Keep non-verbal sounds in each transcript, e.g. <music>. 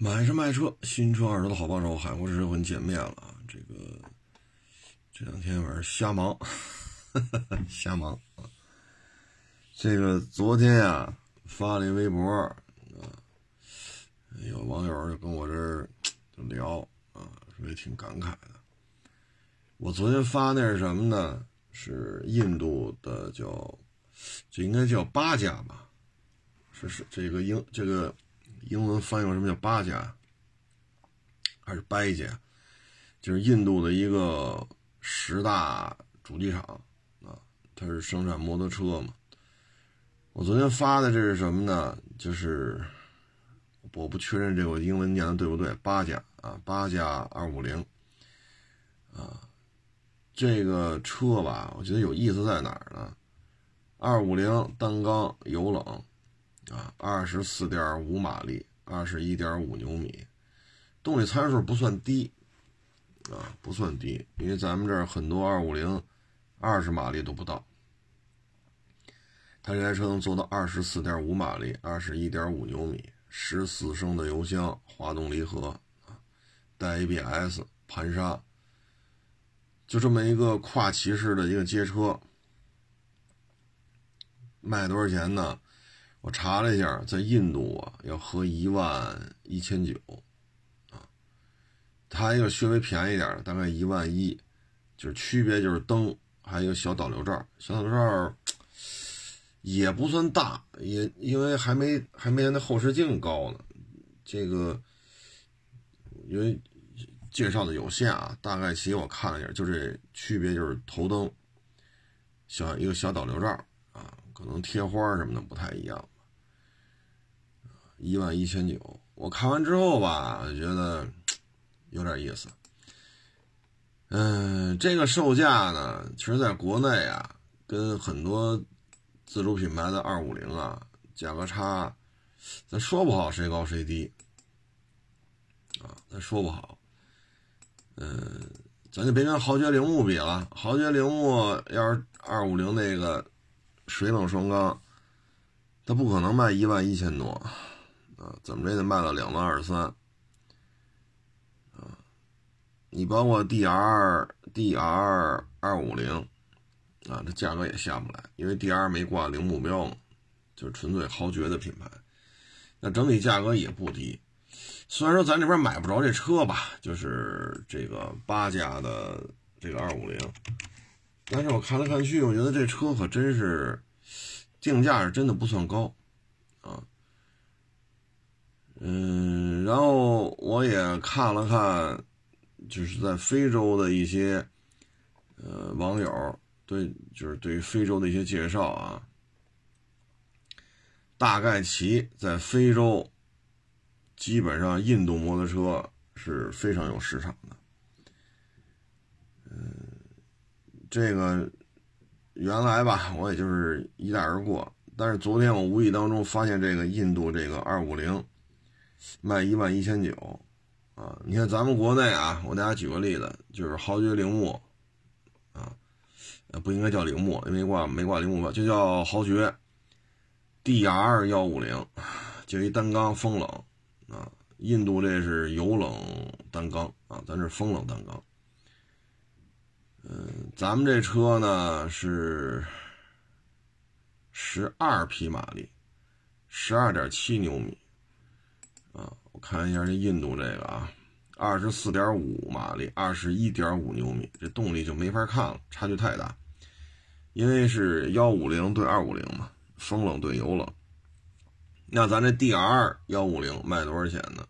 买车卖车，新车二手的好帮手，海阔试车和你见面了啊！这个这两天晚上瞎忙，<laughs> 瞎忙啊！这个昨天呀发了一微博啊，有网友就跟我这儿就聊啊，说也挺感慨的。我昨天发那是什么呢？是印度的叫，这应该叫八家吧？是是这个英这个。英文翻译成什么叫八家，还是掰家？就是印度的一个十大主机厂啊，它是生产摩托车嘛。我昨天发的这是什么呢？就是我不确认这个英文念的对不对，八家啊，八家二五零啊，这个车吧，我觉得有意思在哪儿呢？二五零单缸油冷。啊，二十四点五马力，二十一点五牛米，动力参数不算低，啊，不算低，因为咱们这儿很多二五零，二十马力都不到。它这台车能做到二十四点五马力，二十一点五牛米，十四升的油箱，滑动离合，啊，带 ABS，盘刹，就这么一个跨骑式的一个街车，卖多少钱呢？我查了一下，在印度啊，要合一万一千九，啊，它一个稍微便宜点的，大概一万一，就是区别就是灯，还有小导流罩，小导流罩也不算大，也因为还没还没那后视镜高呢，这个因为介绍的有限啊，大概其实我看了一下，就这区别就是头灯，小一个小导流罩。可能贴花什么的不太一样，一万一千九。我看完之后吧，觉得有点意思。嗯，这个售价呢，其实在国内啊，跟很多自主品牌的二五零啊，价格差，咱说不好谁高谁低啊，咱说不好。嗯，咱就别跟豪爵铃木比了，豪爵铃木要是二五零那个。水冷双缸，它不可能卖一万一千多，啊，怎么着也得卖到两万二三，啊，你包括 D R D R 二五零，啊，这价格也下不来，因为 D R 没挂零目标嘛，就是纯粹豪爵的品牌，那整体价格也不低。虽然说咱这边买不着这车吧，就是这个八家的这个二五零。但是我看来看去，我觉得这车可真是定价是真的不算高，啊，嗯，然后我也看了看，就是在非洲的一些呃网友对，就是对于非洲的一些介绍啊，大概其在非洲，基本上印度摩托车是非常有市场的，嗯。这个原来吧，我也就是一带而过。但是昨天我无意当中发现，这个印度这个二五零卖一万一千九啊！你看咱们国内啊，我给大家举个例子，就是豪爵铃木啊，不应该叫铃木，因为挂没挂铃木吧，就叫豪爵 DR 幺五零，就一单缸风冷啊。印度这是油冷单缸啊，咱这风冷单缸。嗯，咱们这车呢是十二匹马力，十二点七牛米啊。我看一下这印度这个啊，二十四点五马力，二十一点五牛米，这动力就没法看了，差距太大。因为是幺五零对二五零嘛，风冷对油冷。那咱这 D R 幺五零卖多少钱呢？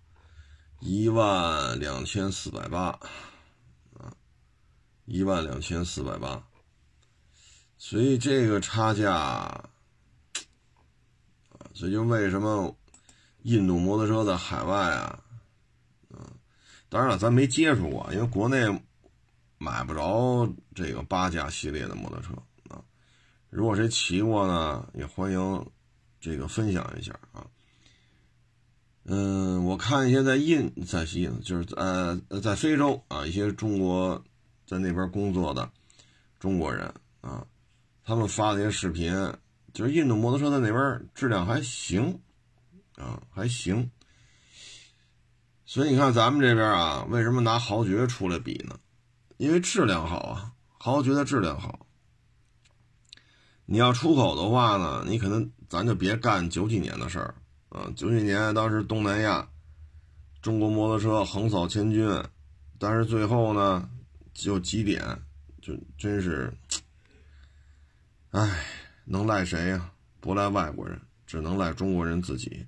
一万两千四百八。一万两千四百八，所以这个差价啊，所以就为什么印度摩托车在海外啊，啊，当然了，咱没接触过，因为国内买不着这个八架系列的摩托车啊。如果谁骑过呢，也欢迎这个分享一下啊。嗯，我看一些在印在西，就是呃在非洲啊，一些中国。在那边工作的中国人啊，他们发的一些视频，就是印度摩托车在那边质量还行啊，还行。所以你看咱们这边啊，为什么拿豪爵出来比呢？因为质量好啊，豪爵的质量好。你要出口的话呢，你可能咱就别干九几年的事儿啊。九几年当时东南亚，中国摩托车横扫千军，但是最后呢，就几点，就真是，唉，能赖谁呀？不赖外国人，只能赖中国人自己。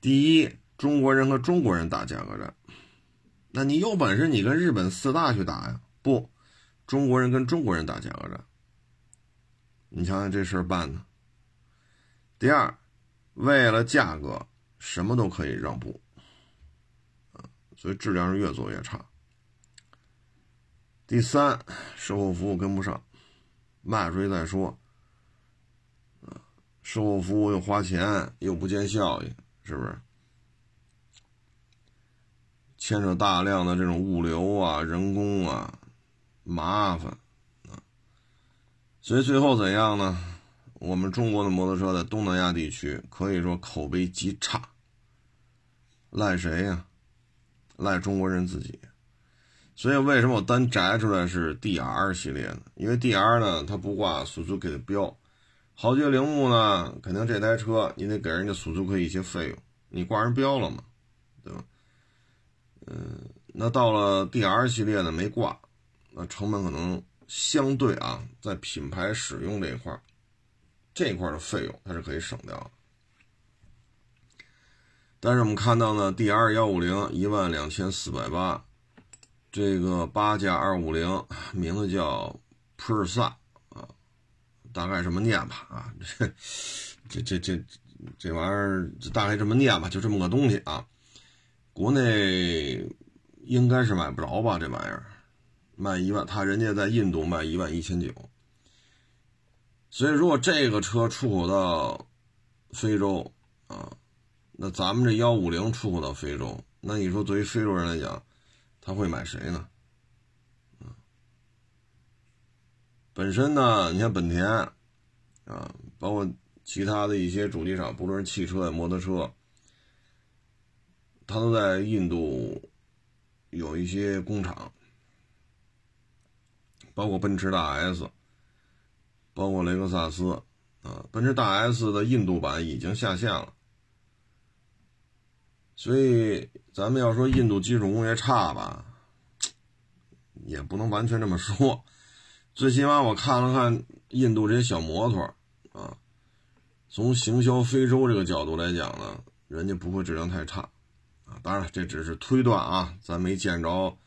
第一，中国人和中国人打价格战，那你有本事你跟日本四大去打呀？不，中国人跟中国人打价格战。你瞧瞧这事儿办的。第二，为了价格，什么都可以让步，所以质量是越做越差。第三，售后服务跟不上，卖出去再说，售后服务又花钱又不见效益，是不是？牵扯大量的这种物流啊、人工啊，麻烦。所以最后怎样呢？我们中国的摩托车在东南亚地区可以说口碑极差。赖谁呀？赖中国人自己。所以为什么我单摘出来是 DR 系列呢？因为 DR 呢，它不挂 Suzuki 的标。豪爵铃木呢，肯定这台车你得给人家 Suzuki 一些费用，你挂人标了嘛，对吧？嗯，那到了 DR 系列呢，没挂，那成本可能。相对啊，在品牌使用这一块这块的费用它是可以省掉的。但是我们看到呢，D R 幺五零一万两千四百八，这个八加二五零名字叫 Persa 啊，大概这么念吧啊，<laughs> 这这这这这玩意儿大概这么念吧，就这么个东西啊，国内应该是买不着吧这玩意儿。卖一万，他人家在印度卖一万一千九，所以如果这个车出口到非洲啊，那咱们这幺五零出口到非洲，那你说对于非洲人来讲，他会买谁呢？本身呢，你像本田啊，包括其他的一些主机厂，不论是汽车、摩托车，它都在印度有一些工厂。包括奔驰大 S，包括雷克萨斯，啊，奔驰大 S 的印度版已经下线了，所以咱们要说印度基础工业差吧，也不能完全这么说，最起码我看了看印度这些小摩托，啊，从行销非洲这个角度来讲呢，人家不会质量太差，啊，当然这只是推断啊，咱没见着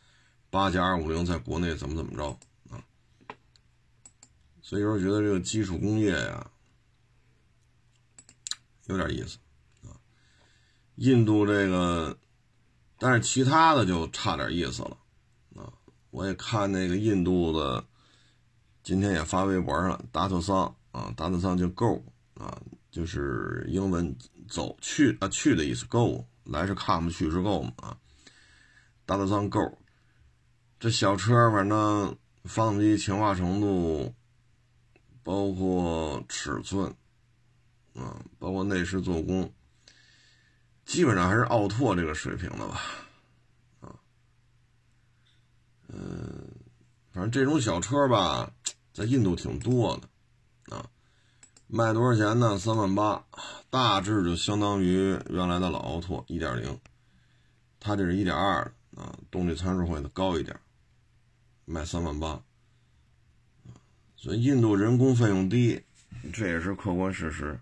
八加二五零在国内怎么怎么着啊。所以说，觉得这个基础工业呀，有点意思啊。印度这个，但是其他的就差点意思了啊。我也看那个印度的，今天也发微博上了，达特桑啊，达特桑就 Go 啊，就是英文走去啊去的意思，Go 来是 come 去是 Go 嘛啊。达特桑 Go，这小车反正发动机强化程度。包括尺寸，啊，包括内饰做工，基本上还是奥拓这个水平的吧，啊，嗯，反正这种小车吧，在印度挺多的，啊，卖多少钱呢？三万八，大致就相当于原来的老奥拓一点零，它这是一点二啊，动力参数会高一点，卖三万八。所以印度人工费用低，这也是客观事实。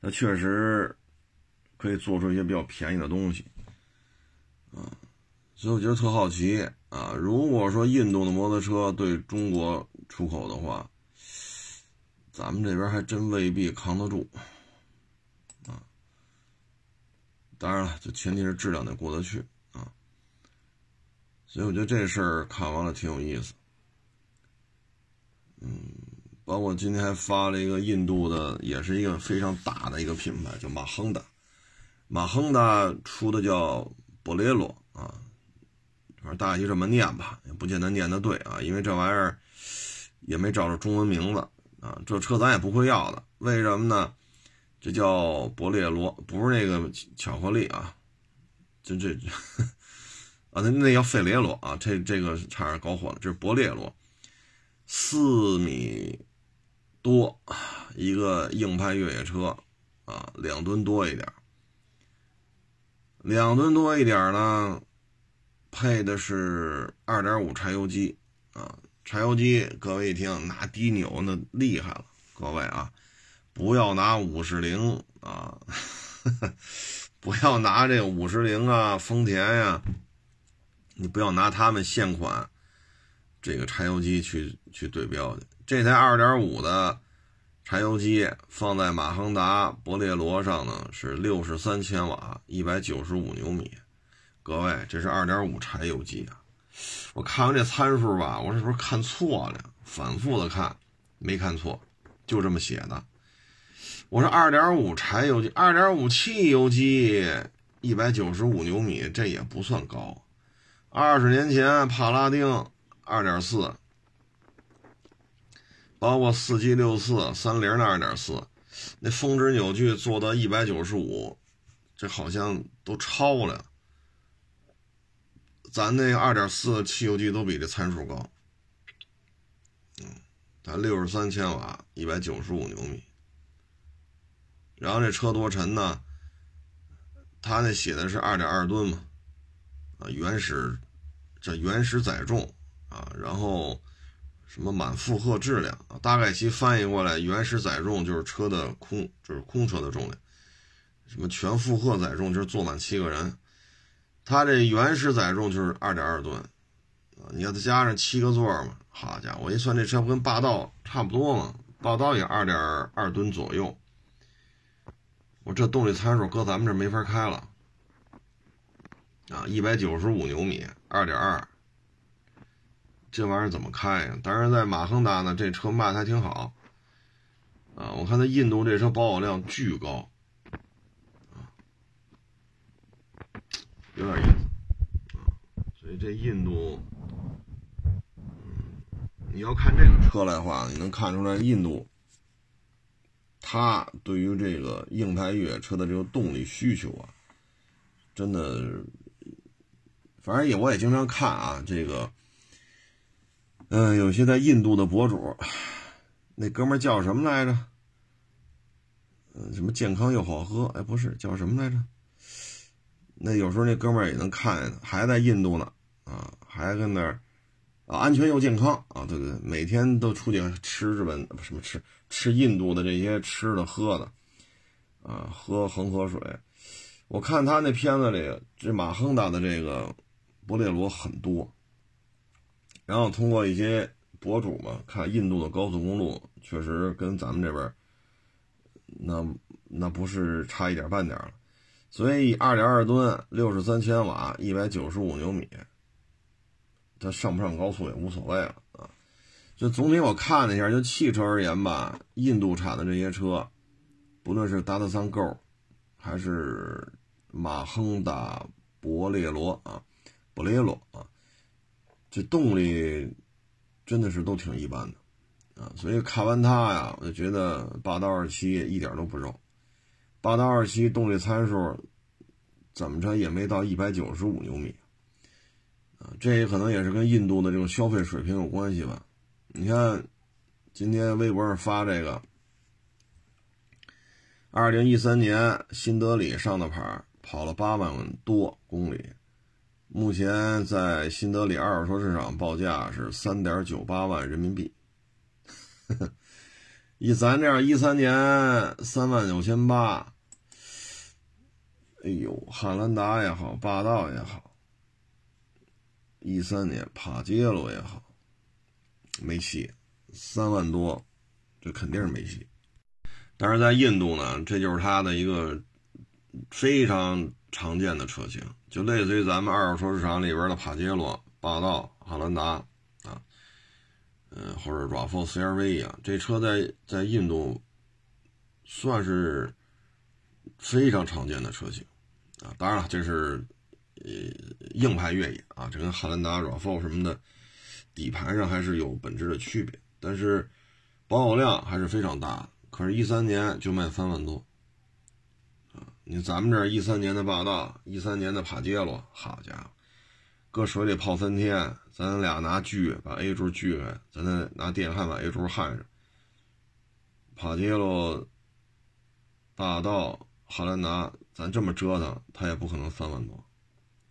那确实可以做出一些比较便宜的东西，啊，所以我觉得特好奇啊。如果说印度的摩托车对中国出口的话，咱们这边还真未必扛得住，啊。当然了，就前提是质量得过得去啊。所以我觉得这事儿看完了挺有意思，嗯，包括今天还发了一个印度的，也是一个非常大的一个品牌，叫马亨达，马亨达出的叫博雷罗啊，反正大家就这么念吧，也不见得念的对啊，因为这玩意儿也没找着中文名字啊，这车咱也不会要的，为什么呢？这叫博列罗，不是那个巧克力啊，就这 <laughs> 啊，那那叫费列罗啊，这这个差点搞混了，这是博列罗，四米多一个硬派越野车啊，两吨多一点，两吨多一点呢，配的是二点五柴油机啊，柴油机各位一听那低扭那厉害了，各位啊。不要拿五十铃啊，<laughs> 不要拿这五十铃啊，丰田呀，你不要拿他们现款这个柴油机去去对标去。这台二点五的柴油机放在马亨达博列罗上呢，是六十三千瓦，一百九十五牛米。各位，这是二点五柴油机啊！我看完这参数吧，我是不是看错了？反复的看，没看错，就这么写的。我说二点五柴油机，二点五汽油机，一百九十五牛米，这也不算高。二十年前帕拉丁二点四，包括四 G 六四、三菱的二点四，那峰值扭矩做到一百九十五，这好像都超了。咱那二点四汽油机都比这参数高。嗯，咱六十三千瓦，一百九十五牛米。然后这车多沉呢？他那写的是二点二吨嘛，啊，原始这原始载重啊，然后什么满负荷质量啊，大概其翻译过来，原始载重就是车的空，就是空车的重量，什么全负荷载重就是坐满七个人，他这原始载重就是二点二吨啊，你要再加上七个座嘛，好家伙，我一算这车不跟霸道差不多嘛，霸道也二点二吨左右。我这动力参数搁咱们这没法开了啊！一百九十五牛米，二点二，这玩意儿怎么开呀？当然，在马亨达呢，这车卖的还挺好啊。我看在印度这车保有量巨高，有点意思啊。所以这印度，嗯，你要看这个车来的话，你能看出来印度。它对于这个硬派越野车的这个动力需求啊，真的，反正也我也经常看啊，这个，嗯，有些在印度的博主，那哥们叫什么来着？什么健康又好喝？哎，不是叫什么来着？那有时候那哥们也能看，还在印度呢，啊，还跟那儿。啊，安全又健康啊！对对，每天都出去吃日本什么吃吃印度的这些吃的喝的，啊，喝恒河水。我看他那片子里，这马亨达的这个博列罗很多。然后通过一些博主嘛，看印度的高速公路，确实跟咱们这边那那不是差一点半点了。所以二点二吨，六十三千瓦，一百九十五牛米。它上不上高速也无所谓了啊！就总体我看了一下，就汽车而言吧，印度产的这些车，不论是达特桑 GO，还是马亨达博列罗啊，博列罗啊，这动力真的是都挺一般的啊！所以看完它呀，我就觉得霸道二七一点都不肉。霸道二七动力参数怎么着也没到一百九十五牛米。啊，这也可能也是跟印度的这种消费水平有关系吧？你看，今天微博上发这个，二零一三年新德里上的牌，跑了八万多公里，目前在新德里二手车市场报价是三点九八万人民币。<laughs> 以咱这样一三年三万九千八，哎呦，汉兰达也好，霸道也好。一三年帕杰罗也好，没戏，三万多，这肯定是没戏。但是在印度呢，这就是它的一个非常常见的车型，就类似于咱们二手车市场里边的帕杰罗、霸道、汉兰达啊，嗯，或者 RAV4 CRV 啊，这车在在印度算是非常常见的车型啊。当然了，这是。呃，硬派越野啊，这跟汉兰达、RAV4 什么的底盘上还是有本质的区别，但是保有量还是非常大。可是，一三年就卖三万多你咱们这一三年的霸道，一三年的帕杰罗，好家伙，搁水里泡三天，咱俩拿锯把 A 柱锯开，咱再拿电焊把 A 柱焊上。帕杰罗、霸道、汉兰达，咱这么折腾，它也不可能三万多，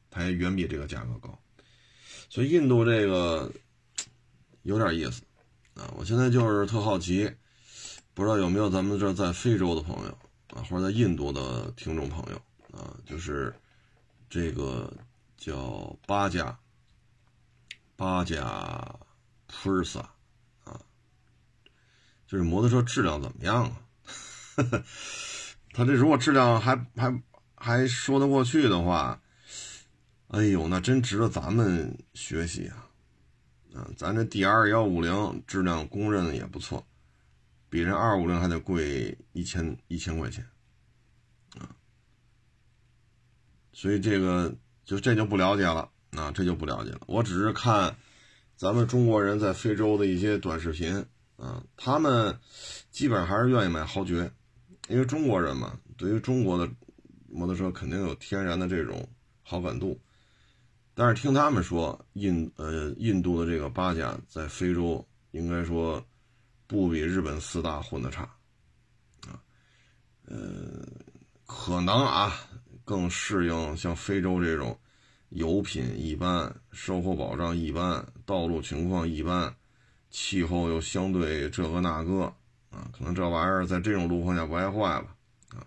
它也远比这个价格高。所以印度这个有点意思啊！我现在就是特好奇，不知道有没有咱们这在非洲的朋友啊，或者在印度的听众朋友啊，就是这个叫八加巴加普尔萨啊，就是摩托车质量怎么样啊？<laughs> 他这如果质量还还还说得过去的话。哎呦，那真值得咱们学习啊！啊，咱这 D R 幺五零质量公认的也不错，比人二五零还得贵一千一千块钱啊！所以这个就这就不了解了啊，这就不了解了。我只是看咱们中国人在非洲的一些短视频啊，他们基本上还是愿意买豪爵，因为中国人嘛，对于中国的摩托车肯定有天然的这种好感度。但是听他们说，印呃印度的这个八甲在非洲应该说不比日本四大混的差，啊，呃，可能啊更适应像非洲这种油品一般、售后保障一般、道路情况一般、气候又相对这个那个啊，可能这玩意儿在这种路况下不爱坏吧，啊，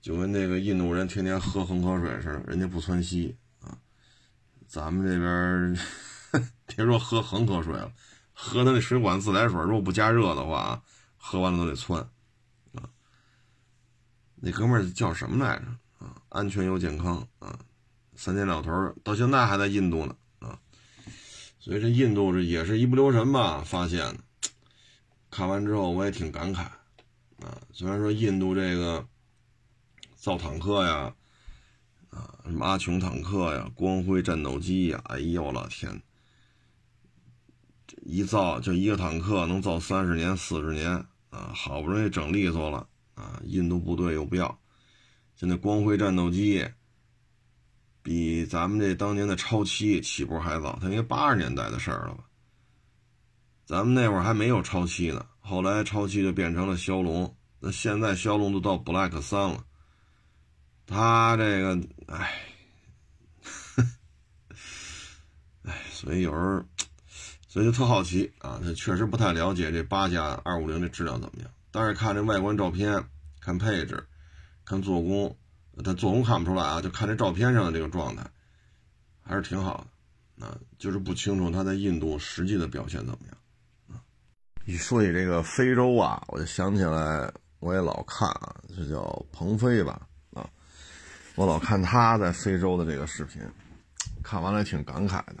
就跟那个印度人天天喝恒河水似的，人家不窜稀啊。咱们这边 <laughs> 别说喝恒河水了，喝那水管自来水，如果不加热的话，喝完了都得窜啊。那哥们儿叫什么来着啊？安全又健康啊，三天两头到现在还在印度呢啊。所以这印度这也是一不留神吧发现的。看完之后我也挺感慨啊。虽然说印度这个造坦克呀。啊，什么阿琼坦克呀，光辉战斗机呀，哎呦我老天！一造就一个坦克能造三十年、四十年啊，好不容易整利索了啊，印度部队又不要。现在光辉战斗机比咱们这当年的超七起步还早，它应该八十年代的事儿了吧？咱们那会儿还没有超七呢，后来超七就变成了骁龙，那现在骁龙都到 Black 三了。他这个，哎，<laughs> 哎，所以有时候，所以就特好奇啊。他确实不太了解这八加二五零的质量怎么样，但是看这外观照片，看配置，看做工，他做工看不出来啊，就看这照片上的这个状态，还是挺好的。啊，就是不清楚他在印度实际的表现怎么样。一说起这个非洲啊，我就想起来，我也老看啊，这叫鹏飞吧。啊我老看他在非洲的这个视频，看完了挺感慨的。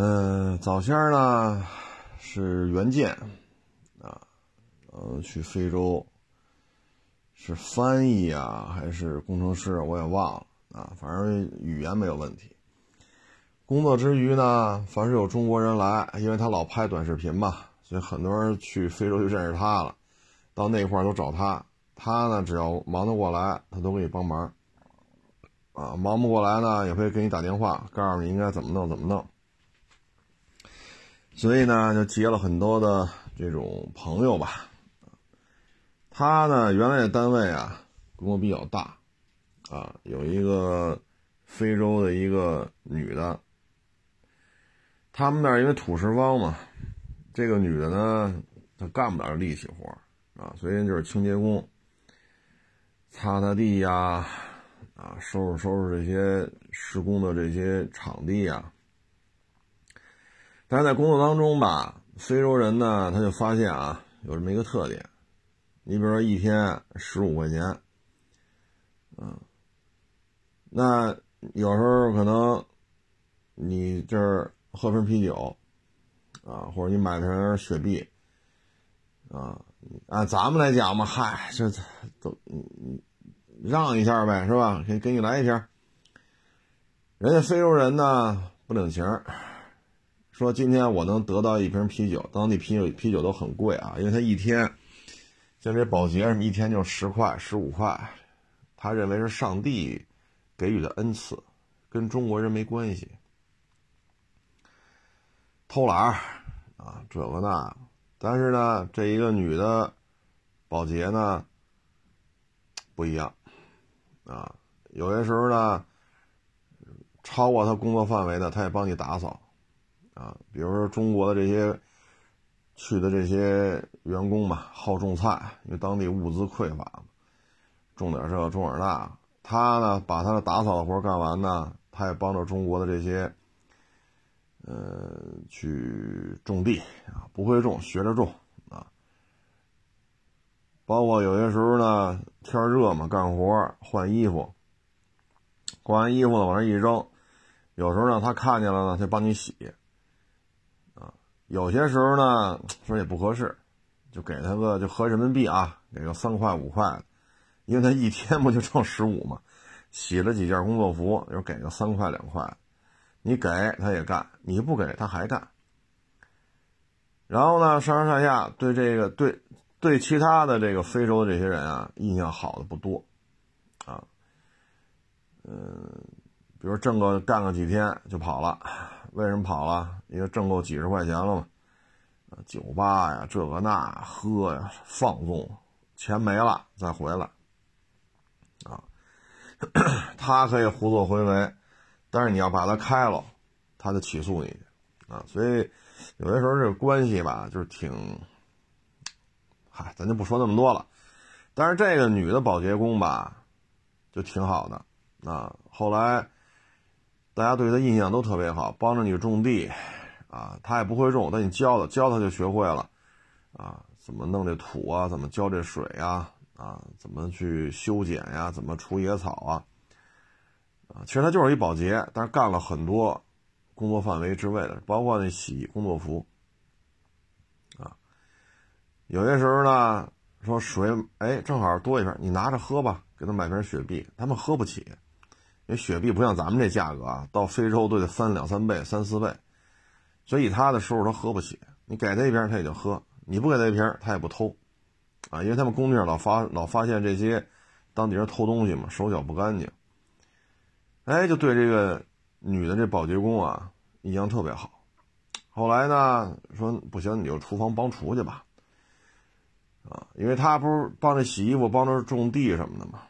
嗯，早先呢是袁健啊，呃，去非洲是翻译啊还是工程师，我也忘了啊，反正语言没有问题。工作之余呢，凡是有中国人来，因为他老拍短视频嘛，所以很多人去非洲就认识他了，到那块都找他。他呢，只要忙得过来，他都给你帮忙，啊，忙不过来呢，也会给你打电话，告诉你应该怎么弄，怎么弄。所以呢，就结了很多的这种朋友吧。他呢，原来的单位啊，规模比较大，啊，有一个非洲的一个女的，他们那儿因为土石方嘛，这个女的呢，她干不了力气活，啊，所以就是清洁工。擦擦地呀，啊，收拾收拾这些施工的这些场地呀。但是在工作当中吧，非洲人呢，他就发现啊，有这么一个特点。你比如说一天十五块钱，嗯，那有时候可能你这儿喝瓶啤酒，啊，或者你买瓶雪碧，啊。按咱们来讲嘛，嗨，这都让一下呗，是吧？给给你来一瓶。人家非洲人呢不领情，说今天我能得到一瓶啤酒，当地啤酒啤酒都很贵啊，因为他一天像这保洁什么一天就十块、十五块，他认为是上帝给予的恩赐，跟中国人没关系。偷懒儿啊，这个那，但是呢，这一个女的保洁呢不一样啊，有些时候呢，超过他工作范围的，他也帮你打扫啊。比如说中国的这些。去的这些员工嘛，好种菜，因为当地物资匮乏种点这，种点那。他呢，把他的打扫的活干完呢，他也帮着中国的这些，呃，去种地啊，不会种，学着种啊。包括有些时候呢，天热嘛，干活换衣服，换完衣服呢，往那一扔，有时候呢，他看见了呢，他帮你洗。有些时候呢，<tsk> 说也不合适，就给他个就合人民币啊，给个三块五块的，因为他一天不就挣十五嘛，洗了几件工作服，就给个三块两块，你给他也干，你不给他还干。然后呢，上上下下对这个对对其他的这个非洲的这些人啊，印象好的不多，啊，嗯，比如挣个干个几天就跑了。为什么跑了？因为挣够几十块钱了嘛，酒吧呀，这个那喝呀，放纵，钱没了再回来，啊，<clears throat> 他可以胡作非为，但是你要把他开了，他就起诉你去，啊，所以有些时候这个关系吧，就是挺，嗨，咱就不说那么多了。但是这个女的保洁工吧，就挺好的，啊，后来。大家对他印象都特别好，帮着你种地，啊，他也不会种，但你教他，教他就学会了，啊，怎么弄这土啊，怎么浇这水啊，啊，怎么去修剪呀，怎么除野草啊，啊，其实他就是一保洁，但是干了很多工作范围之外的，包括那洗工作服，啊，有些时候呢，说水，哎，正好多一瓶，你拿着喝吧，给他买瓶雪碧，他们喝不起。因为雪碧不像咱们这价格啊，到非洲都得翻两三倍、三四倍，所以他的收入他喝不起。你给他一瓶他也就喝，你不给他一瓶他也不偷，啊，因为他们工地上老发老发现这些当地人偷东西嘛，手脚不干净。哎，就对这个女的这保洁工啊印象特别好。后来呢说不行，你就厨房帮厨去吧，啊，因为他不是帮着洗衣服、帮着种地什么的嘛。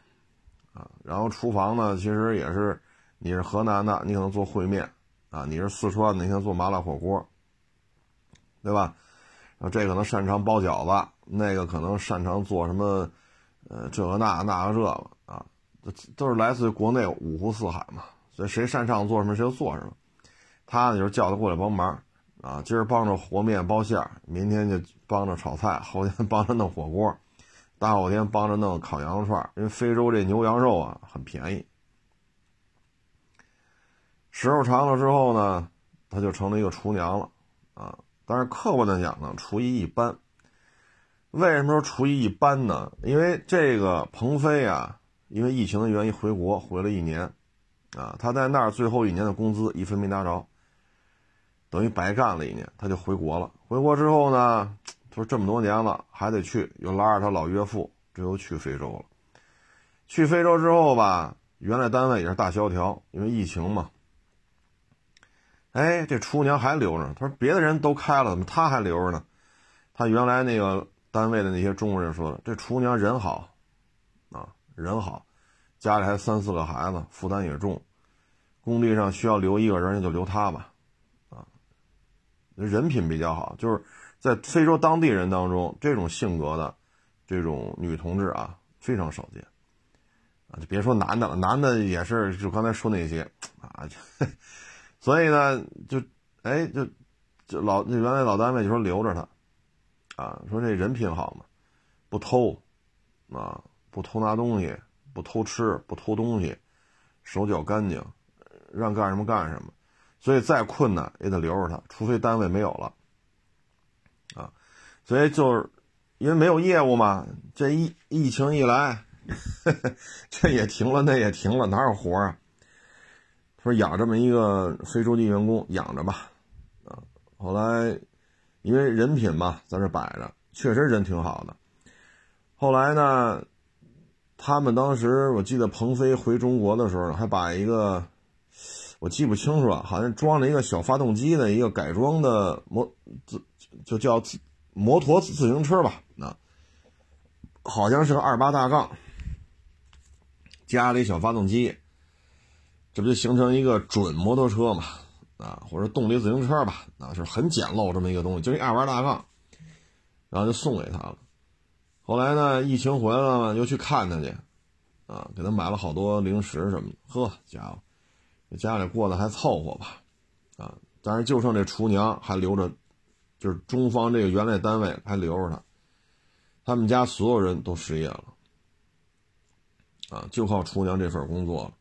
啊然后厨房呢，其实也是，你是河南的，你可能做烩面，啊，你是四川的，你可能做麻辣火锅，对吧？然后这可能擅长包饺子，那个可能擅长做什么，呃，这个那那个这个啊，都都是来自于国内五湖四海嘛，所以谁擅长做什么谁就做什么。他呢就是叫他过来帮忙，啊，今儿帮着和面包馅儿，明天就帮着炒菜，后天 <laughs> 帮着弄火锅。大后天帮着弄烤羊肉串，因为非洲这牛羊肉啊很便宜。时候长了之后呢，他就成了一个厨娘了啊。但是客观的讲呢，厨艺一般。为什么说厨艺一般呢？因为这个鹏飞啊，因为疫情的原因回国回了一年啊，他在那儿最后一年的工资一分没拿着，等于白干了一年，他就回国了。回国之后呢？他说这么多年了，还得去，又拉着他老岳父，这又去非洲了。去非洲之后吧，原来单位也是大萧条，因为疫情嘛。哎，这厨娘还留着。他说别的人都开了，怎么他还留着呢？他原来那个单位的那些中国人说的，这厨娘人好，啊，人好，家里还三四个孩子，负担也重，工地上需要留一个人，就留他吧，啊，人品比较好，就是。在非洲当地人当中，这种性格的这种女同志啊，非常少见啊！就别说男的了，男的也是，就刚才说那些啊，所以呢，就哎，就就老原来老单位就说留着他啊，说这人品好嘛，不偷啊，不偷拿东西，不偷吃，不偷东西，手脚干净，让干什么干什么，所以再困难也得留着他，除非单位没有了。所以就是，因为没有业务嘛，这疫疫情一来，<laughs> 这也停了，那也停了，哪有活啊？说养这么一个非洲籍员工养着吧，啊，后来因为人品嘛，在这摆着，确实人挺好的。后来呢，他们当时我记得鹏飞回中国的时候，还把一个我记不清楚了，好像装了一个小发动机的一个改装的摩自就叫自摩托自行车吧，那好像是个二八大杠，加了一小发动机，这不就形成一个准摩托车嘛？啊，或者动力自行车吧，啊，是很简陋这么一个东西，就一二八大杠，然后就送给他了。后来呢，疫情回来了嘛，又去看他去，啊，给他买了好多零食什么的。呵，家伙，这家里过得还凑合吧？啊，但是就剩这厨娘还留着，就是中方这个原来单位还留着他，他们家所有人都失业了，啊，就靠厨娘这份工作了。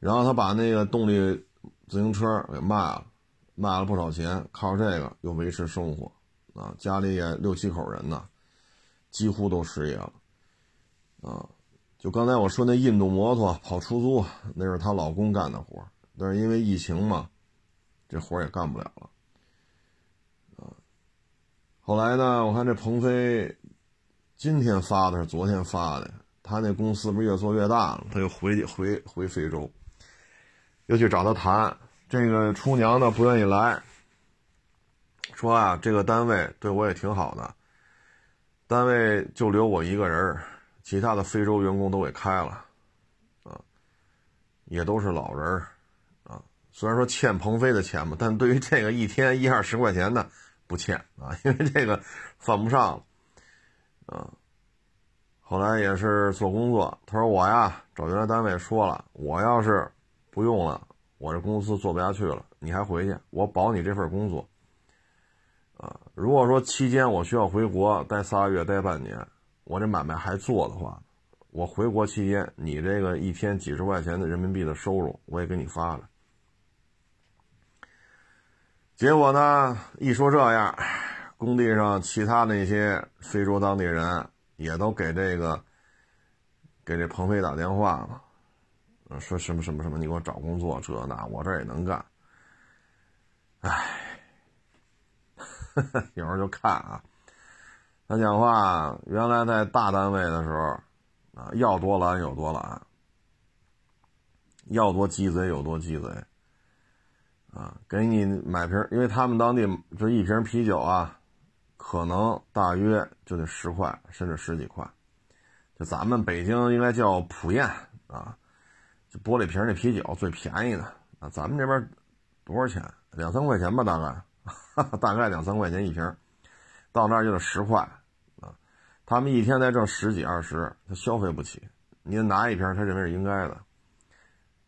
然后他把那个动力。自行车给卖了，卖了不少钱，靠这个又维持生活，啊，家里也六七口人呢，几乎都失业了，啊，就刚才我说那印度摩托跑出租，那是她老公干的活，但是因为疫情嘛，这活也干不了了，后来呢，我看这鹏飞今天发的是昨天发的，他那公司不是越做越大了，他又回回回非洲。又去找他谈，这个厨娘呢不愿意来，说啊，这个单位对我也挺好的，单位就留我一个人其他的非洲员工都给开了，啊，也都是老人儿啊，虽然说欠鹏飞的钱吧，但对于这个一天一二十块钱的不欠啊，<laughs> 因为这个犯不上了，啊，后来也是做工作，他说我呀找原来单位说了，我要是。不用了，我这公司做不下去了，你还回去，我保你这份工作。啊，如果说期间我需要回国待仨月、待半年，我这买卖还做的话，我回国期间你这个一天几十块钱的人民币的收入，我也给你发了。结果呢，一说这样，工地上其他那些非洲当地人也都给这个给这鹏飞打电话了。说什么什么什么？你给我找工作，这那我这也能干。唉，<laughs> 有时候就看啊，他讲话原来在大单位的时候啊，要多懒有多懒，要多鸡贼有多鸡贼啊，给你买瓶，因为他们当地这一瓶啤酒啊，可能大约就得十块，甚至十几块，就咱们北京应该叫普宴啊。就玻璃瓶那啤酒最便宜的啊，咱们这边多少钱？两三块钱吧，大概，<laughs> 大概两三块钱一瓶，到那儿就得十块啊。他们一天才挣十几二十，他消费不起。你拿一瓶，他认为是应该的。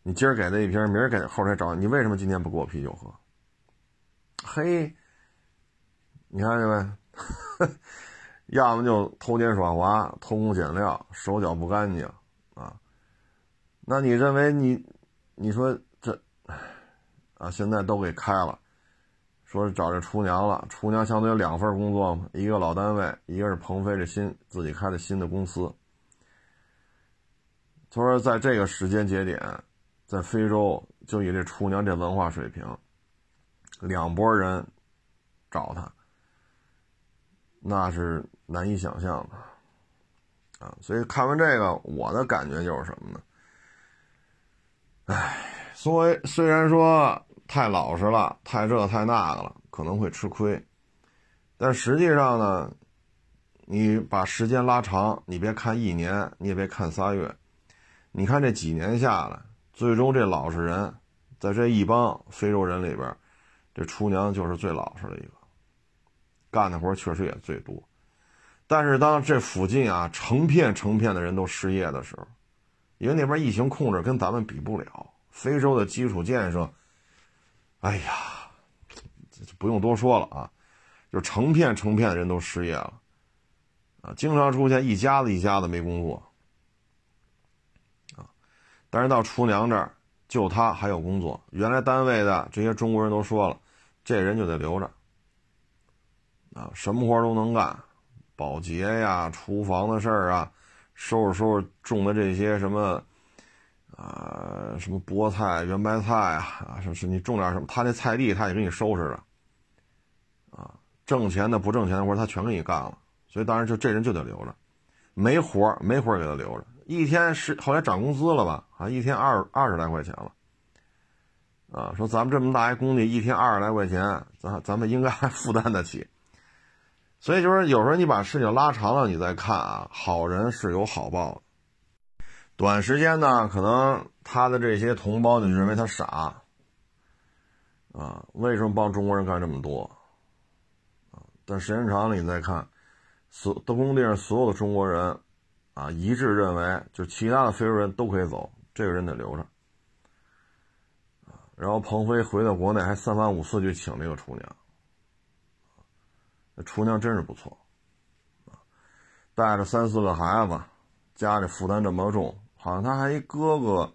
你今儿给他一瓶，明儿给后天找你，为什么今天不给我啤酒喝？嘿，你看见没？<laughs> 要么就偷奸耍滑、偷工减料、手脚不干净啊。那你认为你，你说这，啊，现在都给开了，说找这厨娘了。厨娘相当于两份工作嘛，一个老单位，一个是鹏飞这新自己开的新的公司。他说，在这个时间节点，在非洲，就以这厨娘这文化水平，两拨人找他，那是难以想象的，啊，所以看完这个，我的感觉就是什么呢？唉，所以虽然说太老实了，太这太那个了，可能会吃亏，但实际上呢，你把时间拉长，你别看一年，你也别看仨月，你看这几年下来，最终这老实人，在这一帮非洲人里边，这厨娘就是最老实的一个，干的活确实也最多。但是当这附近啊成片成片的人都失业的时候，因为那边疫情控制跟咱们比不了，非洲的基础建设，哎呀，不用多说了啊，就成片成片的人都失业了，啊，经常出现一家子一家子没工作，但是到厨娘这儿，就他还有工作，原来单位的这些中国人都说了，这人就得留着，啊，什么活都能干，保洁呀，厨房的事儿啊。收拾收拾种的这些什么，啊，什么菠菜、圆白菜啊，啊，是是你种点什么，他那菜地他也给你收拾着，啊，挣钱的不挣钱的活他全给你干了，所以当然就这人就得留着。没活没活给他留着，一天是后来涨工资了吧？啊，一天二二十来块钱了。啊，说咱们这么大一工地，一天二十来块钱，咱咱们应该还负担得起。所以就是有时候你把事情拉长了，你再看啊，好人是有好报的。短时间呢，可能他的这些同胞，你认为他傻啊？为什么帮中国人干这么多？啊，但时间长了，你再看，所的工地上所有的中国人，啊，一致认为，就其他的非洲人都可以走，这个人得留着。然后彭飞回到国内，还三番五次去请那个厨娘。那厨娘真是不错，带着三四个孩子，家里负担这么重，好像他还一哥哥，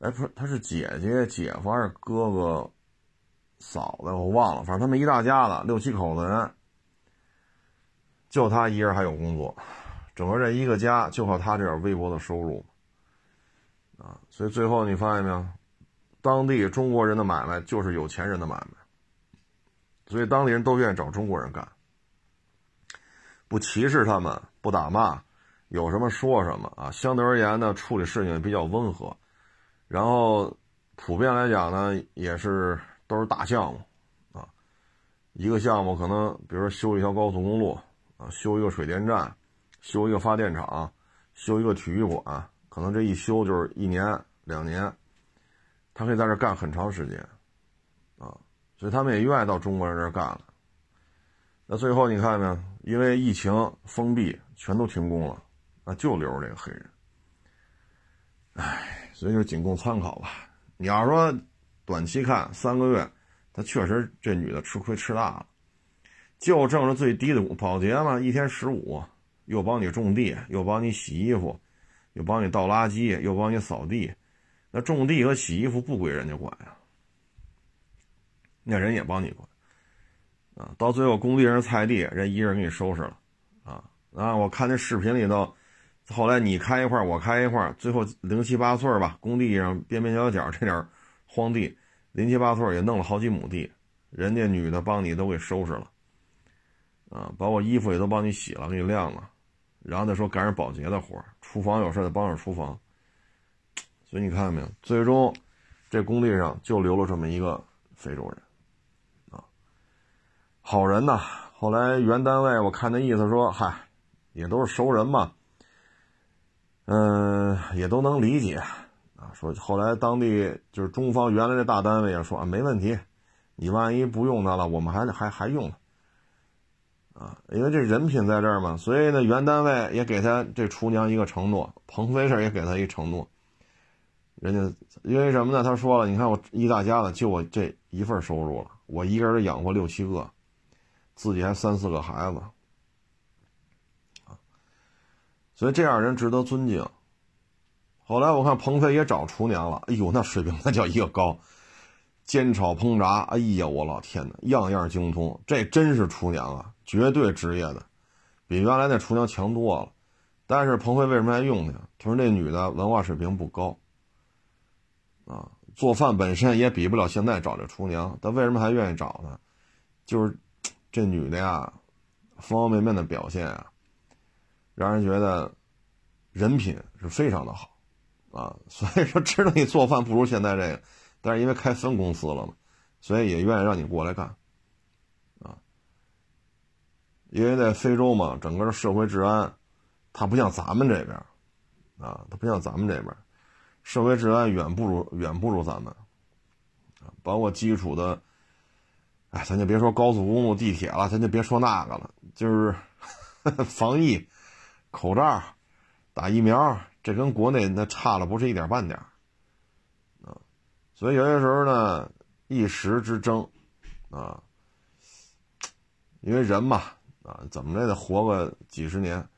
哎，不是，他是姐姐、姐夫还是哥哥、嫂子，我忘了，反正他们一大家子六七口子人，就他一人还有工作，整个这一个家就靠他这点微薄的收入，啊，所以最后你发现没有？当地中国人的买卖就是有钱人的买卖，所以当地人都愿意找中国人干，不歧视他们，不打骂，有什么说什么啊。相对而言呢，处理事情比较温和，然后普遍来讲呢，也是都是大项目啊。一个项目可能，比如说修一条高速公路啊，修一个水电站，修一个发电厂，修一个体育馆，可能这一修就是一年两年。他可以在这干很长时间，啊，所以他们也愿意到中国人这儿干了。那最后你看呢？因为疫情封闭，全都停工了，那就留着这个黑人。唉，所以就仅供参考吧。你要说短期看三个月，他确实这女的吃亏吃大了，就挣着最低的保洁嘛，一天十五，又帮你种地，又帮你洗衣服，又帮你倒垃圾，又帮你扫地。那种地和洗衣服不归人家管呀，那人也帮你管，啊，到最后工地上菜地，人一人给你收拾了，啊啊！我看那视频里头，后来你开一块我开一块最后零七八碎吧，工地上边边角角这点荒地，零七八碎也弄了好几亩地，人家女的帮你都给收拾了，啊，把我衣服也都帮你洗了，给你晾了，然后再说赶上保洁的活厨房有事再帮着厨房。所以你看到没有？最终，这工地上就留了这么一个非洲人，啊，好人呐。后来原单位我看那意思说，嗨，也都是熟人嘛，嗯，也都能理解啊。说后来当地就是中方原来的大单位也说啊，没问题，你万一不用他了，我们还还还用他，啊，因为这人品在这儿嘛。所以呢，原单位也给他这厨娘一个承诺，鹏飞这也给他一承诺。人家因为什么呢？他说了，你看我一大家子就我这一份收入了，我一个人养活六七个，自己还三四个孩子，啊，所以这样人值得尊敬。后来我看鹏飞也找厨娘了，哎呦，那水平那叫一个高，煎炒烹炸，哎呀，我老天哪，样样精通，这真是厨娘啊，绝对职业的，比原来那厨娘强多了。但是彭飞为什么还用她？他说那女的文化水平不高。啊，做饭本身也比不了现在找这厨娘，但为什么还愿意找呢？就是这女的呀，方方面面的表现啊，让人觉得人品是非常的好啊。<laughs> 所以说，知道你做饭不如现在这个，但是因为开分公司了嘛，所以也愿意让你过来干。因为在非洲嘛，整个社会治安，它不像咱们这边啊，它不像咱们这边。社会治安远不如远不如咱们，啊，包括基础的，哎，咱就别说高速公路、地铁了，咱就别说那个了，就是 <laughs> 防疫、口罩、打疫苗，这跟国内那差了不是一点半点啊。所以有些时候呢，一时之争，啊，因为人嘛，啊，怎么着也得活个几十年，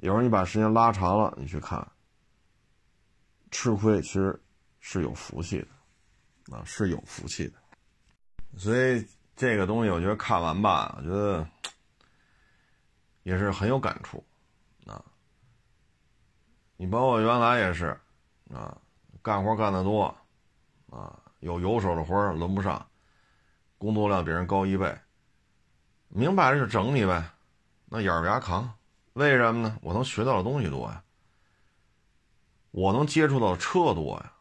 有时候你把时间拉长了，你去看。吃亏其实是有福气的，啊，是有福气的，所以这个东西我觉得看完吧，我觉得也是很有感触，啊，你包括原来也是，啊，干活干得多，啊，有有手的活轮不上，工作量比人高一倍，明摆着就整你呗，那咬着牙扛，为什么呢？我能学到的东西多呀，我能接触到的车多呀。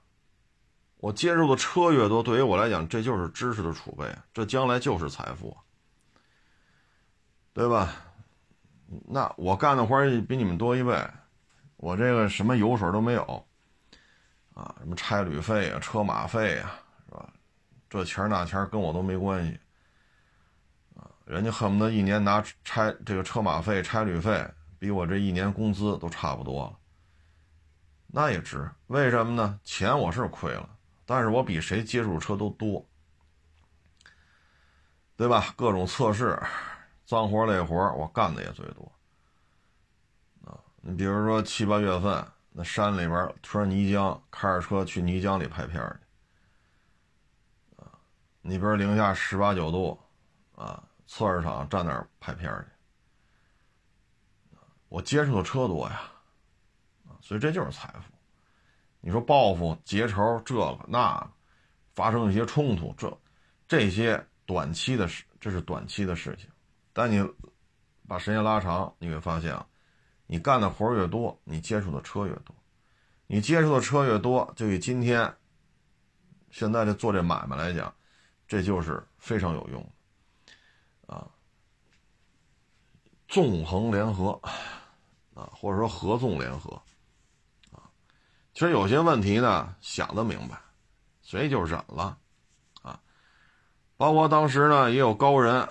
我接触的车越多，对于我来讲，这就是知识的储备，这将来就是财富，对吧？那我干的活比你们多一倍，我这个什么油水都没有，啊，什么差旅费啊、车马费啊，是吧？这钱那钱跟我都没关系，人家恨不得一年拿差这个车马费、差旅费，比我这一年工资都差不多了，那也值。为什么呢？钱我是亏了。但是我比谁接触车都多，对吧？各种测试，脏活累活我干的也最多。啊，你比如说七八月份，那山里边突然泥浆，开着车去泥浆里拍片去。啊，你比如零下十八九度，啊，测试场站那儿拍片去。我接触的车多呀，啊，所以这就是财富。你说报复、结仇，这个那，发生一些冲突，这这些短期的事，这是短期的事情。但你把时间拉长，你会发现啊，你干的活越多，你接触的车越多，你接触的车越多，就以今天现在这做这买卖来讲，这就是非常有用的。纵横联合啊，或者说合纵联合。啊。其实有些问题呢，想得明白，所以就忍了，啊，包括当时呢，也有高人